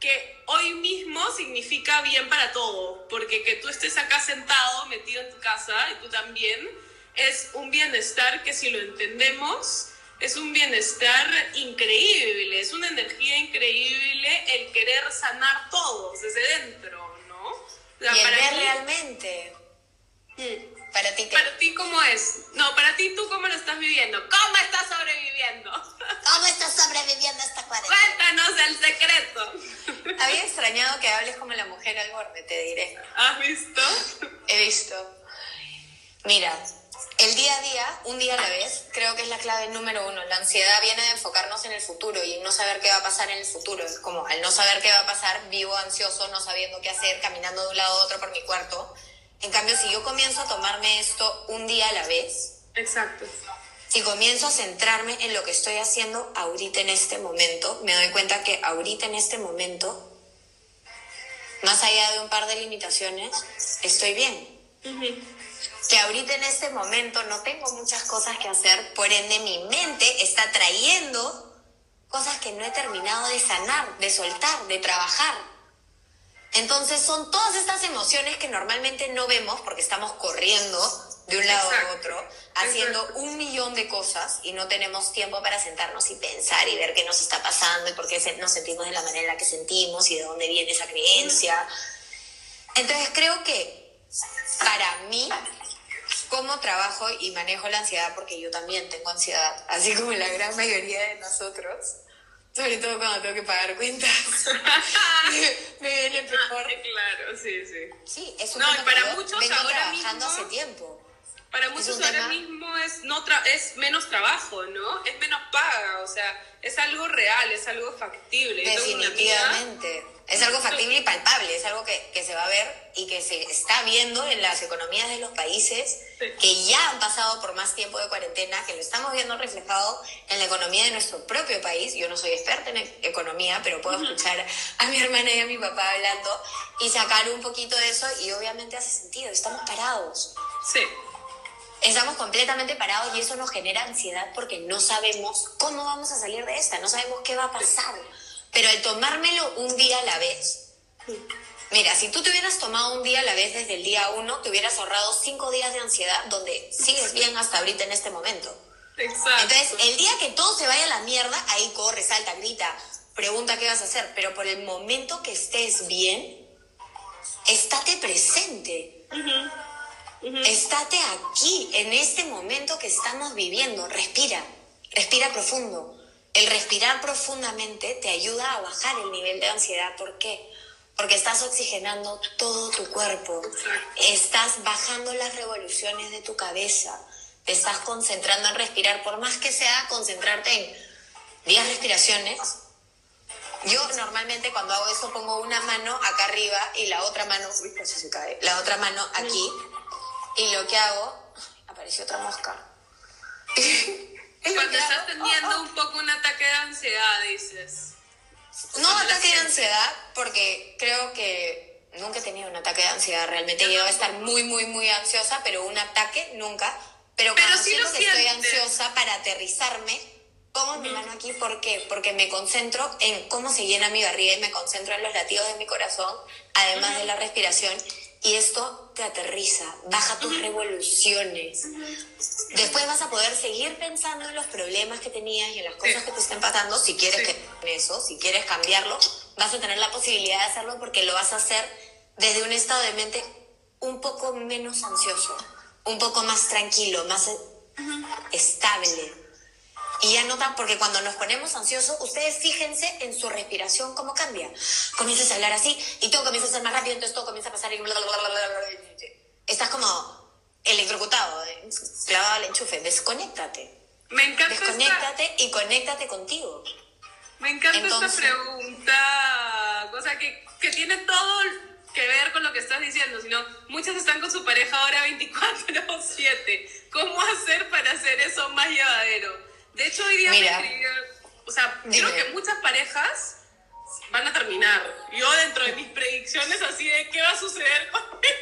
que hoy mismo significa bien para todo, porque que tú estés acá sentado, metido en tu casa, y tú también, es un bienestar que si lo entendemos, es un bienestar increíble, es una energía increíble el querer sanar todos desde dentro, ¿no? y el para ver realmente. Mm. ¿Para ti qué? ¿Para ti cómo es? No, para ti tú cómo lo estás viviendo. ¿Cómo estás sobreviviendo? [LAUGHS] ¿Cómo estás sobreviviendo esta cuarentena? Cuéntanos el secreto. [LAUGHS] Había extrañado que hables como la mujer al borde, te diré. ¿Has visto? He visto. Mira, el día a día, un día a la vez, creo que es la clave número uno. La ansiedad viene de enfocarnos en el futuro y no saber qué va a pasar en el futuro. Es como al no saber qué va a pasar, vivo ansioso, no sabiendo qué hacer, caminando de un lado a otro por mi cuarto. En cambio, si yo comienzo a tomarme esto un día a la vez, exacto. Si comienzo a centrarme en lo que estoy haciendo ahorita en este momento, me doy cuenta que ahorita en este momento, más allá de un par de limitaciones, estoy bien que ahorita en este momento no tengo muchas cosas que hacer, por ende mi mente está trayendo cosas que no he terminado de sanar, de soltar, de trabajar. Entonces son todas estas emociones que normalmente no vemos porque estamos corriendo de un lado a otro, haciendo un millón de cosas y no tenemos tiempo para sentarnos y pensar y ver qué nos está pasando y por qué nos sentimos de la manera en la que sentimos y de dónde viene esa creencia. Entonces creo que para mí cómo trabajo y manejo la ansiedad, porque yo también tengo ansiedad, así como la gran mayoría de nosotros, sobre todo cuando tengo que pagar cuentas. [LAUGHS] me viene peor. claro, sí, sí. Sí, es un no, para muchos vengo ahora trabajando hace tiempo. Para muchos ahora mismo es, no es menos trabajo, ¿no? Es menos paga, o sea, es algo real, es algo factible. Definitivamente. Es algo factible y palpable, es algo que, que, se va a ver y que se está viendo en las economías de los países que ya han pasado por más tiempo de cuarentena, que lo estamos viendo reflejado en la economía de nuestro propio país. Yo no soy experta en e-, economía, pero puedo escuchar a mi hermana y a mi papá hablando y sacar un poquito de eso y obviamente hace sentido, estamos parados. Sí. Estamos completamente parados y eso nos genera ansiedad porque no sabemos cómo vamos a salir de esta, no sabemos qué va a pasar. Pero al tomármelo un día a la vez, Mira, si tú te hubieras tomado un día a la vez desde el día uno, te hubieras ahorrado cinco días de ansiedad donde sigues bien hasta ahorita en este momento. Exacto. Entonces, el día que todo se vaya a la mierda, ahí corre, salta, grita, pregunta qué vas a hacer. Pero por el momento que estés bien, estate presente. Estate aquí, en este momento que estamos viviendo. Respira, respira profundo. El respirar profundamente te ayuda a bajar el nivel de ansiedad. ¿Por qué? Porque estás oxigenando todo tu cuerpo. Estás bajando las revoluciones de tu cabeza. Te estás concentrando en respirar. Por más que sea concentrarte en 10 respiraciones, yo normalmente cuando hago eso pongo una mano acá arriba y la otra mano, uy, casi se cae, la otra mano aquí. Y lo que hago, apareció otra mosca. [LAUGHS] Cuando estás teniendo un poco un ataque de ansiedad, dices. No ataque de ansiedad, porque creo que nunca he tenido un ataque de ansiedad. Realmente he llegado a estar muy, muy, muy ansiosa, pero un ataque nunca. Pero Pero cuando sí siento lo que estoy ansiosa para aterrizarme, pongo mi mano aquí. ¿Por qué? Porque me concentro en cómo se llena mi barriga y me concentro en los latidos de mi corazón, además de la respiración. Y esto te aterriza, baja tus revoluciones. Después vas a poder seguir pensando en los problemas que tenías y en las cosas Sí. que te estén pasando. Si quieres Sí. que eso, si quieres cambiarlo, vas a tener la posibilidad de hacerlo porque lo vas a hacer desde un estado de mente un poco menos ansioso, un poco más tranquilo, más estable. Y ya notan, porque cuando nos ponemos ansiosos, ustedes fíjense en su respiración cómo cambia. Comienzas a hablar así y todo comienza a ser más rápido, entonces todo comienza a pasar y bla, bla, bla, bla, bla, bla. estás como electrocutado, eh, clavado al enchufe. Desconéctate. Me encanta esta, Desconéctate y conéctate contigo. me encanta Entonces- esta pregunta, cosa que, que tiene todo que ver con lo que estás diciendo, sino muchas están con su pareja ahora 24/7. ¿Cómo hacer para hacer eso más llevadero? De hecho, hoy día Mira. me escribió, o sea, Dime. creo que muchas parejas van a terminar. Yo dentro de mis predicciones así de qué va a suceder con con [LAUGHS] el.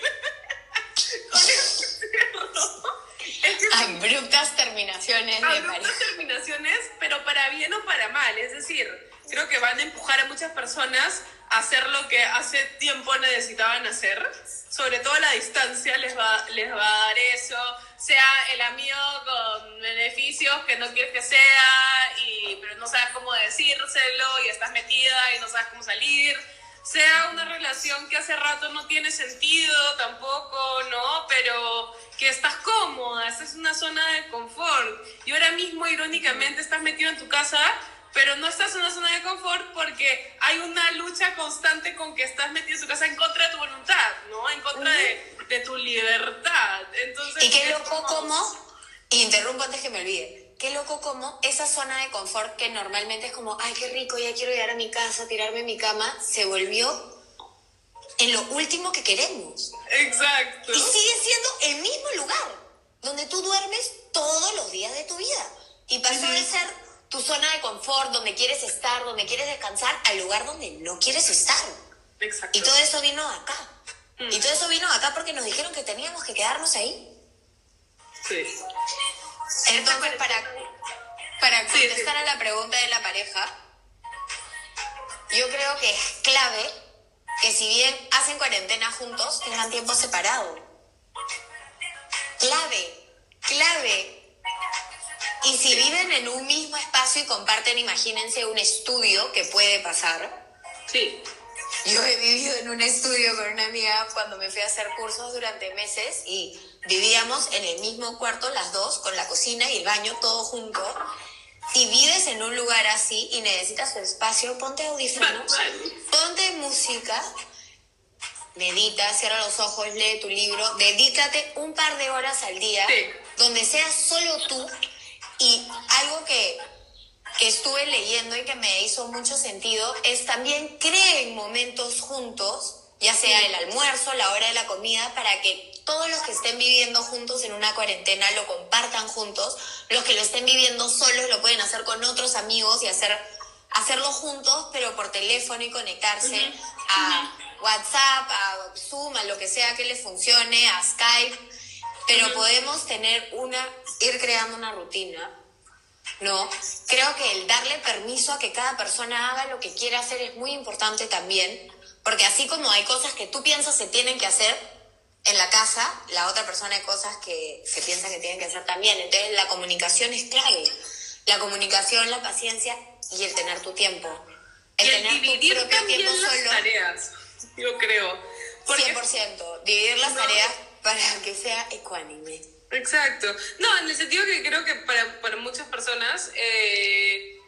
Es que Abruptas terminaciones abruptas terminaciones, pero para bien o para mal. Es decir, creo que van a empujar a muchas personas a hacer lo que hace tiempo necesitaban hacer. Sobre todo la distancia les va, les va a dar eso. Sea el amigo con beneficios que no quieres que sea, y, pero no sabes cómo decírselo y estás metida y no sabes cómo salir. Sea una relación que hace rato no tiene sentido tampoco, ¿no? Pero que estás cómoda, esta es una zona de confort. Y ahora mismo, irónicamente, estás metido en tu casa, pero no estás en una zona de confort porque hay una lucha constante con que estás metido en tu casa en contra de tu voluntad, ¿no? En contra de, de tu libertad. Entonces, Y qué loco como, y interrumpo antes que me olvide, qué loco como esa zona de confort que normalmente es como, ay, qué rico, ya quiero llegar a mi casa, tirarme en mi cama, se volvió en lo último que queremos. Exacto. Y sigue siendo el mismo lugar donde tú duermes todos los días de tu vida. Y pasó de ser tu zona de confort, donde quieres estar, donde quieres descansar, al lugar donde no quieres estar. Exacto. Y todo eso vino acá. Mm. Y todo eso vino acá porque nos dijeron que teníamos que quedarnos ahí. Sí. Entonces, para, para Sí, sí. contestar a la pregunta de la pareja, yo creo que es clave que si bien hacen cuarentena juntos, tengan tiempo separado. Clave, clave. Y si viven en un mismo espacio y comparten, imagínense un estudio que puede pasar. Sí. Yo he vivido en un estudio con una amiga cuando me fui a hacer cursos durante meses y vivíamos en el mismo cuarto las dos, con la cocina y el baño todo junto. Si vives en un lugar así y necesitas tu espacio, ponte audífonos, ponte música, medita, cierra los ojos, lee tu libro, dedícate un par de horas al día Sí. donde seas solo tú y algo que que estuve leyendo y que me hizo mucho sentido es también creen momentos juntos, ya sea el almuerzo, la hora de la comida, para que todos los que estén viviendo juntos en una cuarentena lo compartan juntos, los que lo estén viviendo solos lo pueden hacer con otros amigos y hacer hacerlo juntos, pero por teléfono y conectarse a WhatsApp, a Zoom, a lo que sea que les funcione, a Skype, pero podemos tener una, ir creando una rutina no, creo que el darle permiso a que cada persona haga lo que quiera hacer es muy importante también, Porque así como hay cosas que tú piensas se tienen que hacer en la casa, la otra persona hay cosas que se piensa que tienen que hacer también. Entonces la comunicación es clave. La comunicación, la paciencia y el tener tu tiempo. El y el tener dividir tu propio tiempo las solo. tareas, yo creo. 100%. Dividir las tareas para que sea ecuánime. Exacto. No, en el sentido que creo que para, para muchas personas eh,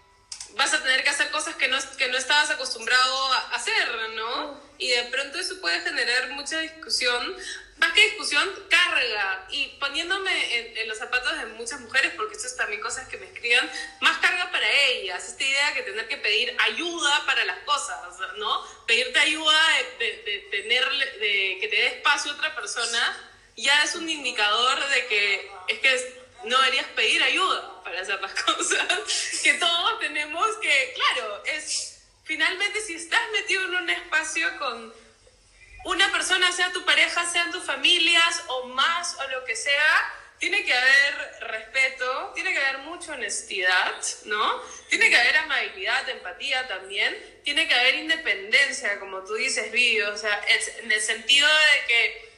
vas a tener que hacer cosas que no, que no estabas acostumbrado a hacer, ¿no? Y de pronto eso puede generar mucha discusión. Más que discusión, carga. Y poniéndome en, los zapatos de muchas mujeres, porque esto es también cosas que me escriban, más carga para ellas. Esta idea que tener que pedir ayuda para las cosas, ¿no? Pedirte ayuda de, tener, de que te dé espacio a otra persona, ya es un indicador de que es que no deberías pedir ayuda para hacer las [LAUGHS] cosas, que todos tenemos que, claro, es finalmente si estás metido en un espacio con una persona, sea tu pareja, sean tus familias o más o lo que sea, tiene que haber respeto, tiene que haber mucha honestidad, ¿no? Tiene que haber amabilidad, empatía también, tiene que haber independencia, como tú dices, Vi, o sea, en el sentido de que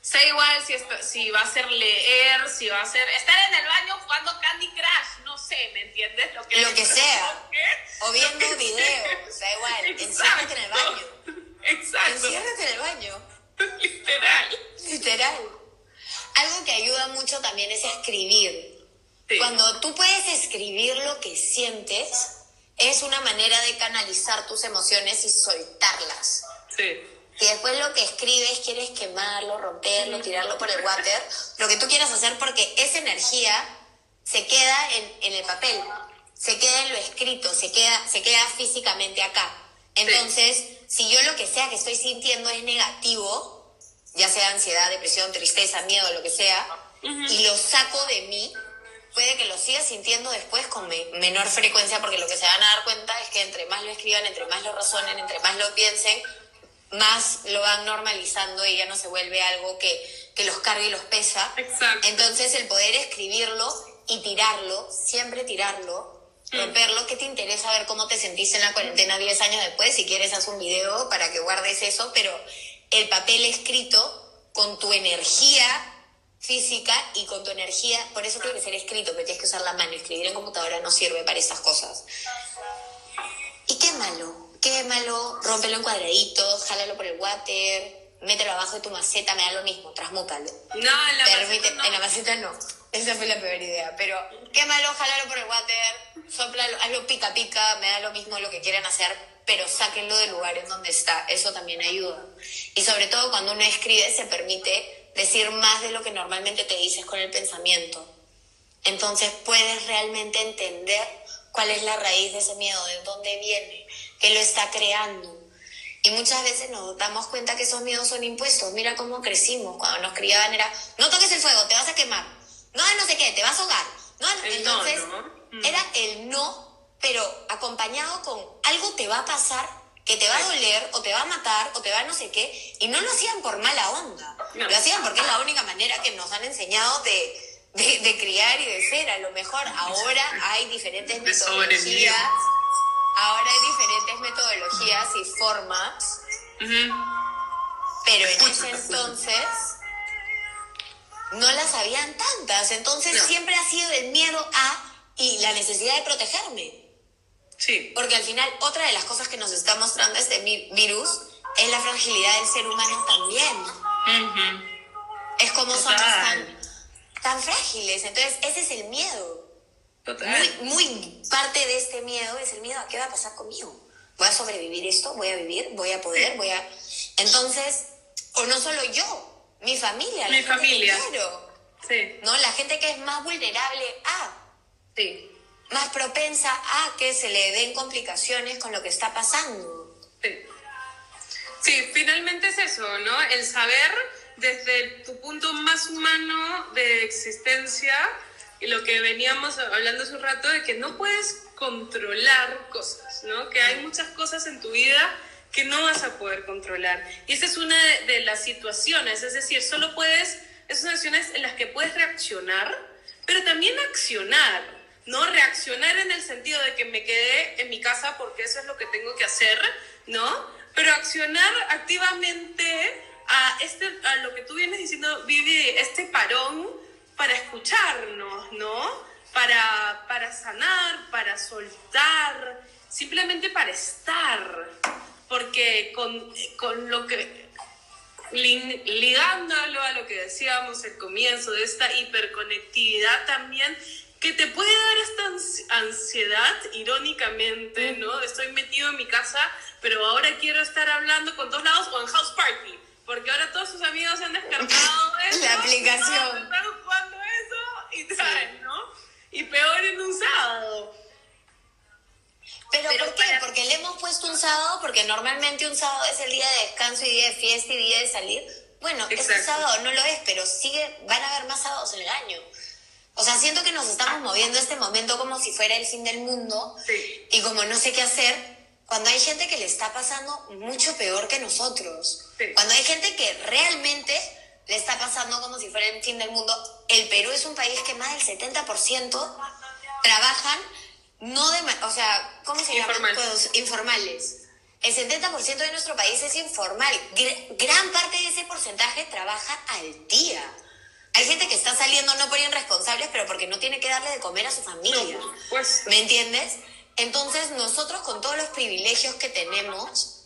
sea igual si, si va a ser leer, si va a ser estar en el baño jugando Candy Crush, no sé, ¿me entiendes? Lo que, lo que sea. O viendo un video, da igual, [LAUGHS] enciérrate en el baño. Exacto. Enciérrate en el baño. [LAUGHS] Literal. Literal. Algo que ayuda mucho también es escribir. Cuando tú puedes escribir lo que sientes, es una manera de canalizar tus emociones y soltarlas. Sí y después lo que escribes quieres quemarlo, romperlo, tirarlo por el water, lo que tú quieras hacer porque esa energía se queda en, el papel, se queda en lo escrito, se queda, se queda físicamente acá. Entonces, si yo lo que sea que estoy sintiendo es negativo, ya sea ansiedad, depresión, tristeza, miedo, lo que sea, y lo saco de mí, puede que lo siga sintiendo después con menor frecuencia, porque lo que se van a dar cuenta es que entre más lo escriban, entre más lo razonen, entre más lo piensen, más lo van normalizando y ya no se vuelve algo que, que los cargue y los pesa. Exacto. Entonces el poder escribirlo y tirarlo, siempre tirarlo, mm. romperlo, ¿qué te interesa ver cómo te sentiste en la cuarentena 10 años después? Si quieres haz un video para que guardes eso, pero el papel escrito con tu energía física y con tu energía, por eso tiene que ser escrito, porque tienes que usar la mano, escribir en computadora no sirve para esas cosas. ¿Y qué malo? Quémalo, rómpelo en cuadraditos, jálalo por el water, mételo abajo de tu maceta, me da lo mismo, transmútalo. No, en la maceta no. En la maceta no. Esa fue la peor idea. Pero quémalo, jálalo por el water, soplalo, hazlo pica pica, me da lo mismo lo que quieran hacer, pero sáquenlo del lugar en donde está. Eso también ayuda. Y sobre todo cuando uno escribe se permite decir más de lo que normalmente te dices con el pensamiento. Entonces puedes realmente entender cuál es la raíz de ese miedo, de dónde viene, que lo está creando. Y muchas veces nos damos cuenta que esos miedos son impuestos. Mira cómo crecimos. Cuando nos criaban era, no toques el fuego, te vas a quemar. No, no sé qué, te vas a ahogar. No, entonces mm. era el no, pero acompañado con algo te va a pasar, que te va a doler, o te va a matar, o te va a no sé qué. Y no lo hacían por mala onda. Lo hacían porque es la única manera que nos han enseñado de, de, criar y de ser. A lo mejor ahora hay diferentes metodologías ahora hay diferentes metodologías y formas, pero en ese entonces no las habían tantas. Entonces siempre ha sido el miedo a y la necesidad de protegerme. Sí. Porque al final, otra de las cosas que nos está mostrando este virus es la fragilidad del ser humano también. Es como somos tan, tan frágiles. Entonces, ese es el miedo. Muy, muy parte de este miedo es el miedo a qué va a pasar conmigo. ¿Voy a sobrevivir esto? ¿Voy a vivir? ¿Voy a poder? ¿Voy a...? Entonces, o no solo yo, mi familia. Mi familia. Sí. ¿No? La gente que es más vulnerable a... Sí. Más propensa a que se le den complicaciones con lo que está pasando. Sí. Sí, finalmente es eso, ¿no? El saber desde tu punto más humano de existencia y lo que veníamos hablando hace un rato de que no puedes controlar cosas, ¿no? Que hay muchas cosas en tu vida que no vas a poder controlar. Y esa es una de, las situaciones, es decir, solo puedes, esas situaciones en las que puedes reaccionar, pero también accionar, ¿no? Reaccionar en el sentido de que me quedé en mi casa porque eso es lo que tengo que hacer, ¿no? pero accionar activamente a, este, a lo que tú vienes diciendo, Vivi, este parón para escucharnos, ¿no? Para, para sanar, para soltar, simplemente para estar, porque con, con lo que, ligándolo a lo que decíamos al comienzo de esta hiperconectividad también, que te puede dar esta ansiedad, irónicamente, ¿no? Estoy metido en mi casa, pero ahora quiero estar hablando con todos lados o en house party, porque ahora todos sus amigos se han descargado [LAUGHS] eso, la aplicación. Están jugando eso y tal, ¿no? Y peor en un sábado. ¿Pero, por qué? Porque le hemos puesto un sábado, porque normalmente un sábado es el día de descanso y día de fiesta y día de salir. Bueno, este sábado no lo es, pero sigue, van a haber más sábados en el año. O sea, siento que nos estamos moviendo este momento como si fuera el fin del mundo y como no sé qué hacer, cuando hay gente que le está pasando mucho peor que nosotros. Cuando hay gente que realmente le está pasando como si fuera el fin del mundo. El Perú es un país que más del 70% trabajan no de, o sea, ¿cómo se llama? Pues, informales. El 70% de nuestro país es informal. Gran parte de ese porcentaje trabaja al día. Hay gente que está saliendo no por irresponsables, pero porque no tiene que darle de comer a su familia. pues. ¿Me entiendes? Entonces, nosotros con todos los privilegios que tenemos,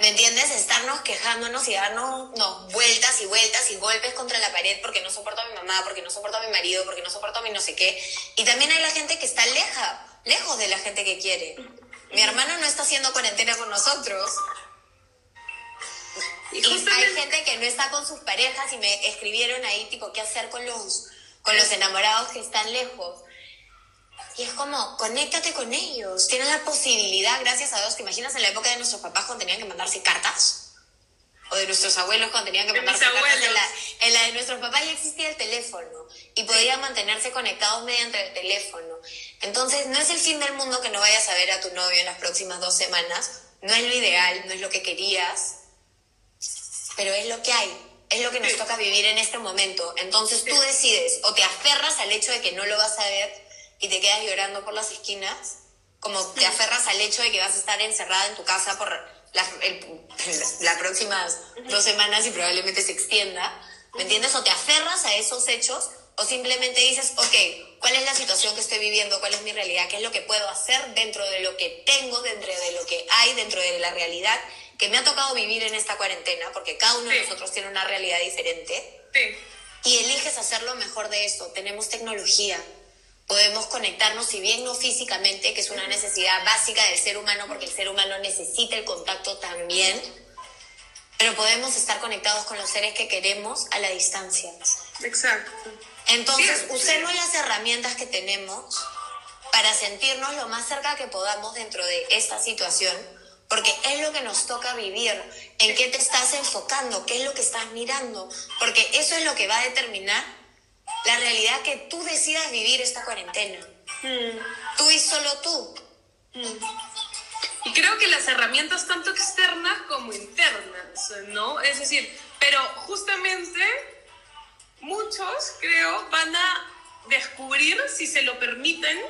¿me entiendes? Estarnos quejándonos y darnos vueltas y vueltas y golpes contra la pared porque no soporto a mi mamá, porque no soporto a mi marido, porque no soporto a mi no sé qué. Y también hay la gente que está leja, lejos de la gente que quiere. Mi hermano no está haciendo cuarentena con nosotros y, hay gente que no está con sus parejas y me escribieron ahí, tipo, ¿qué hacer con los, con los enamorados que están lejos? Y es como, conéctate con ellos. Tienes la posibilidad, gracias a Dios, ¿te imaginas en la época de nuestros papás cuando tenían que mandarse cartas? O de nuestros abuelos cuando tenían que mandarse cartas. En la, en la, de nuestros papás ya existía el teléfono y podían mantenerse conectados mediante el teléfono. Entonces, no es el fin del mundo que no vayas a ver a tu novio en las próximas dos semanas. No es lo ideal, no es lo que querías pero es lo que hay, es lo que nos toca vivir en este momento. Entonces tú decides o te aferras al hecho de que no lo vas a ver y te quedas llorando por las esquinas, como te aferras al hecho de que vas a estar encerrada en tu casa por las la próximas dos semanas y probablemente se extienda, ¿me entiendes? O te aferras a esos hechos o simplemente dices, ok, ¿cuál es la situación que estoy viviendo? ¿Cuál es mi realidad? ¿Qué es lo que puedo hacer dentro de lo que tengo, dentro de lo que hay, dentro de la realidad? que me ha tocado vivir en esta cuarentena, porque cada uno de nosotros tiene una realidad diferente. Sí. Y eliges hacer lo mejor de esto. Tenemos tecnología. Podemos conectarnos, si bien no físicamente, que es una necesidad básica del ser humano, porque el ser humano necesita el contacto también, pero podemos estar conectados con los seres que queremos a la distancia. Exacto. Entonces, usemos las herramientas que tenemos para sentirnos lo más cerca que podamos dentro de esta situación porque es lo que nos toca vivir, en qué te estás enfocando, qué es lo que estás mirando, porque eso es lo que va a determinar la realidad que tú decidas vivir esta cuarentena. Mm. Tú y solo tú. Mm. Y creo que las herramientas tanto externas como internas, ¿no? Es decir, pero justamente muchos, creo, van a descubrir, si se lo permiten,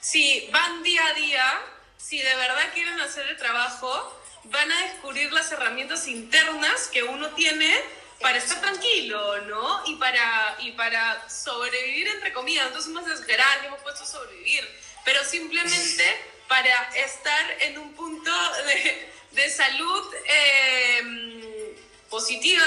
si van día a día si de verdad quieren hacer el trabajo, van a descubrir las herramientas internas que uno tiene para estar tranquilo, ¿no? Y para, y para sobrevivir, entre comillas. Entonces hemos desgranado, hemos puesto sobrevivir, pero simplemente para estar en un punto de, de salud eh, positiva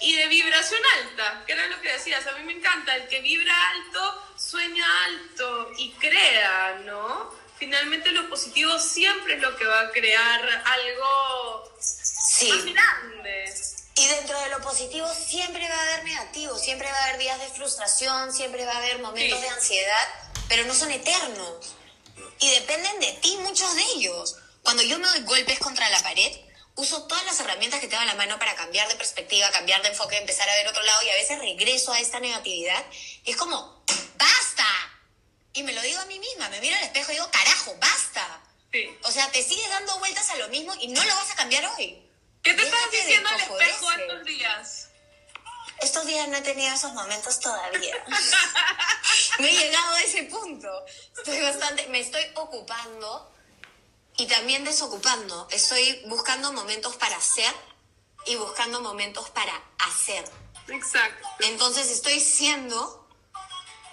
y de vibración alta, que era lo que decías. A mí me encanta, el que vibra alto, sueña alto y crea, ¿no? finalmente lo positivo siempre es lo que va a crear algo más grande. Y dentro de lo positivo siempre va a haber negativo, siempre va a haber días de frustración, siempre va a haber momentos de ansiedad, pero no son eternos. Y dependen de ti muchos de ellos. Cuando yo me doy golpes contra la pared, uso todas las herramientas que tengo en la mano para cambiar de perspectiva, cambiar de enfoque, empezar a ver otro lado y a veces regreso a esta negatividad. Y es como, ¡basta! Y me lo digo a mí misma, me miro al espejo y digo, carajo, basta. O sea, te sigues dando vueltas a lo mismo y no lo vas a cambiar hoy. ¿Qué te estás diciendo al espejo estos días? Estos días no he tenido esos momentos todavía. [LAUGHS] me he llegado a ese punto. Estoy bastante, me estoy ocupando y también desocupando. Estoy buscando momentos para hacer y buscando momentos para hacer. Exacto. Entonces estoy siendo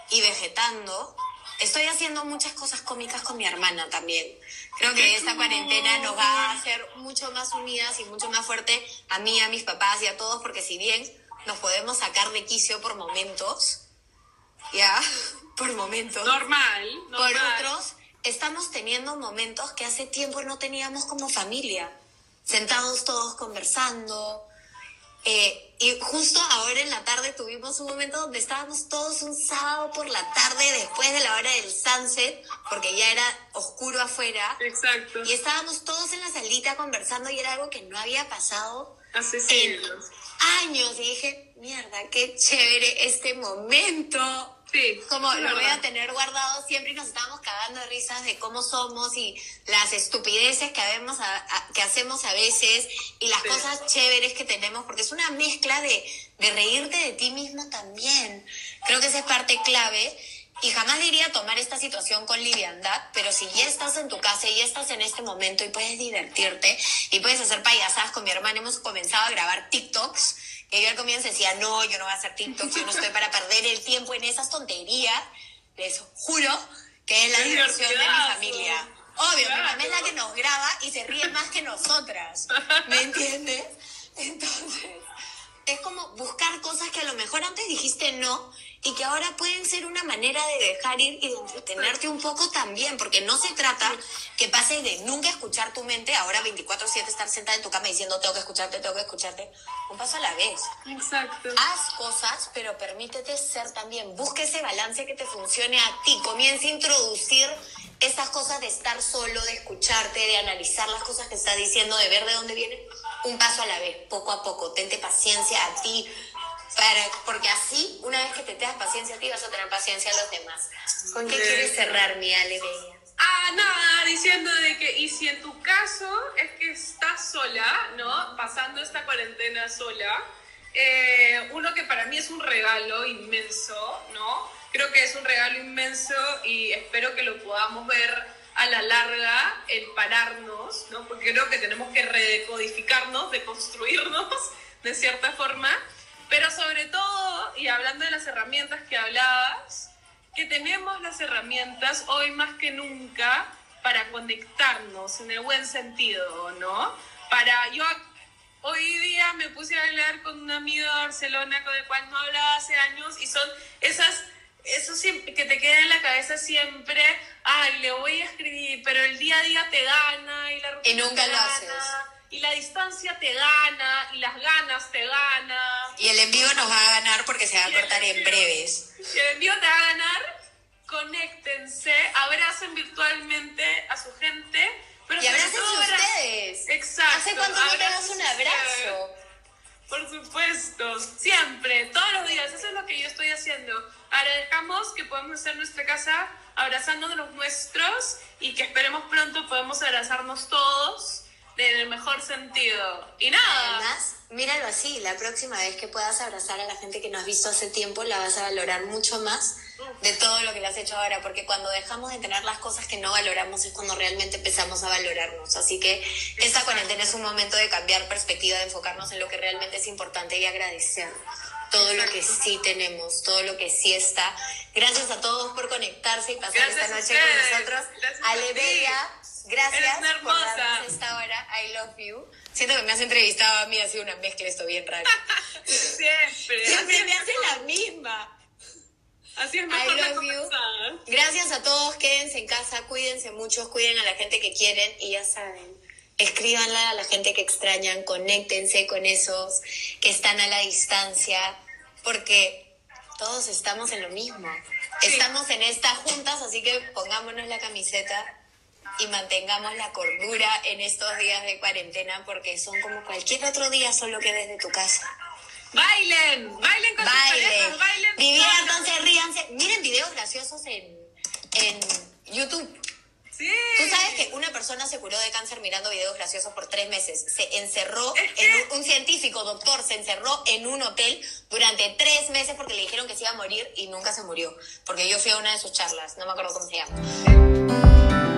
y vegetando. Estoy haciendo muchas cosas cómicas con mi hermana también. Creo que esta cuarentena nos va a hacer mucho más unidas y mucho más fuerte a mí, a mis papás y a todos, porque si bien nos podemos sacar de quicio por momentos, ya, [LAUGHS] por momentos. Normal, normal. Por otros, estamos teniendo momentos que hace tiempo no teníamos como familia. Sentados todos conversando. Eh, y justo ahora en la tarde tuvimos un momento donde estábamos todos un sábado por la tarde después de la hora del sunset, porque ya era oscuro afuera. Exacto. Y estábamos todos en la salita conversando y era algo que no había pasado Hace siglos. Años. Y dije, mierda, qué chévere este momento. Sí. Como lo voy a tener guardado siempre y nos estábamos cagando de risas de cómo somos y las estupideces que, habemos a- a- que hacemos a veces y las Sí. cosas chéveres que tenemos, porque es una mezcla de, de reírte de ti mismo también. Creo que esa es parte clave. Y jamás diría tomar esta situación con liviandad, pero si ya estás en tu casa y ya estás en este momento y puedes divertirte y puedes hacer payasadas con mi hermana, hemos comenzado a grabar TikToks, que yo al comienzo decía, no, yo no voy a hacer TikToks, yo no estoy para perder el tiempo en esas tonterías. Les juro que es la diversión de mi familia. Obvio, mi mamá es la que nos graba y se ríe más que nosotras. ¿Me entiendes? Entonces, es como buscar cosas que a lo mejor antes dijiste no y que ahora pueden ser una manera de dejar ir y de entretenerte un poco también, porque no se trata que pases de nunca escuchar tu mente, ahora 24/7 estar sentada en tu cama diciendo tengo que escucharte, tengo que escucharte, un paso a la vez. Exacto. Haz cosas, pero permítete ser también. Busca ese balance que te funcione a ti. Comienza a introducir estas cosas de estar solo, de escucharte, de analizar las cosas que estás diciendo, de ver de dónde viene. Un paso a la vez, poco a poco. Tente paciencia a ti. Para, porque así, una vez que te tengas paciencia a ti, vas a tener paciencia a los demás. ¿Con qué quieres cerrar, mi Ale Bella? Ah, nada, diciendo de que, y si en tu caso es que estás sola, ¿no? Pasando esta cuarentena sola, eh, uno que para mí es un regalo inmenso, ¿no? Creo que es un regalo inmenso y espero que lo podamos ver a la larga, el pararnos, ¿no? Porque creo que tenemos que redecodificarnos, deconstruirnos de cierta forma, pero sobre todo, y hablando de las herramientas que hablabas, que tenemos las herramientas hoy más que nunca para conectarnos en el buen sentido, ¿no? Para yo hoy día me puse a hablar con un amigo de Barcelona con el cual no hablaba hace años y son esas eso siempre, que te queda en la cabeza siempre, ay, le voy a escribir, pero el día a día te gana y la rutina Y nunca te lo gana, haces. Y la distancia te gana y las ganas te ganan. Y el envío nos va a ganar porque se va a cortar en breves. Si el envío te va a ganar, conéctense, abracen virtualmente a su gente. Pero Y abrácense ustedes. Exacto. ¿Hace cuánto no te das un abrazo? Por supuesto, siempre, todos los días, eso es lo que yo estoy haciendo. Ahora dejamos que podamos hacer nuestra casa abrazando de los nuestros y que esperemos pronto podamos abrazarnos todos en el mejor sentido. Y nada, Además, míralo así, la próxima vez que puedas abrazar a la gente que no has visto hace tiempo, la vas a valorar mucho más de todo lo que le has hecho ahora, porque cuando dejamos de tener las cosas que no valoramos es cuando realmente empezamos a valorarnos. Así que esta cuarentena es un momento de cambiar perspectiva, de enfocarnos en lo que realmente es importante y agradecer todo lo que sí tenemos, todo lo que sí está. Gracias a todos por conectarse y pasar Gracias esta noche con nosotros. Gracias Ale. Bella, gracias Eres por darnos esta hora. I love you. Siento que me has entrevistado a mí, ha sido una mezcla esto bien raro. [LAUGHS] siempre. Siempre me es hace mejor- la misma. Así es mejor I la love you. Gracias a todos, quédense en casa, cuídense mucho, cuiden a la gente que quieren y ya saben, escríbanle a la gente que extrañan, conéctense con esos que están a la distancia, porque todos estamos en lo mismo. Sí. Estamos en estas juntas, así que pongámonos la camiseta y mantengamos la cordura en estos días de cuarentena, porque son como cualquier otro día, solo que desde tu casa. Bailen, bailen con sus Bailen, parejas, bailen. diviértanse, ríanse. Miren videos graciosos en, en YouTube. Sí. Tú sabes que una persona se curó de cáncer mirando videos graciosos por tres meses. Se encerró, en un, un científico, doctor, se encerró en un hotel durante tres meses porque le dijeron que se iba a morir y nunca se murió. Porque yo fui a una de sus charlas, no me acuerdo cómo se llama.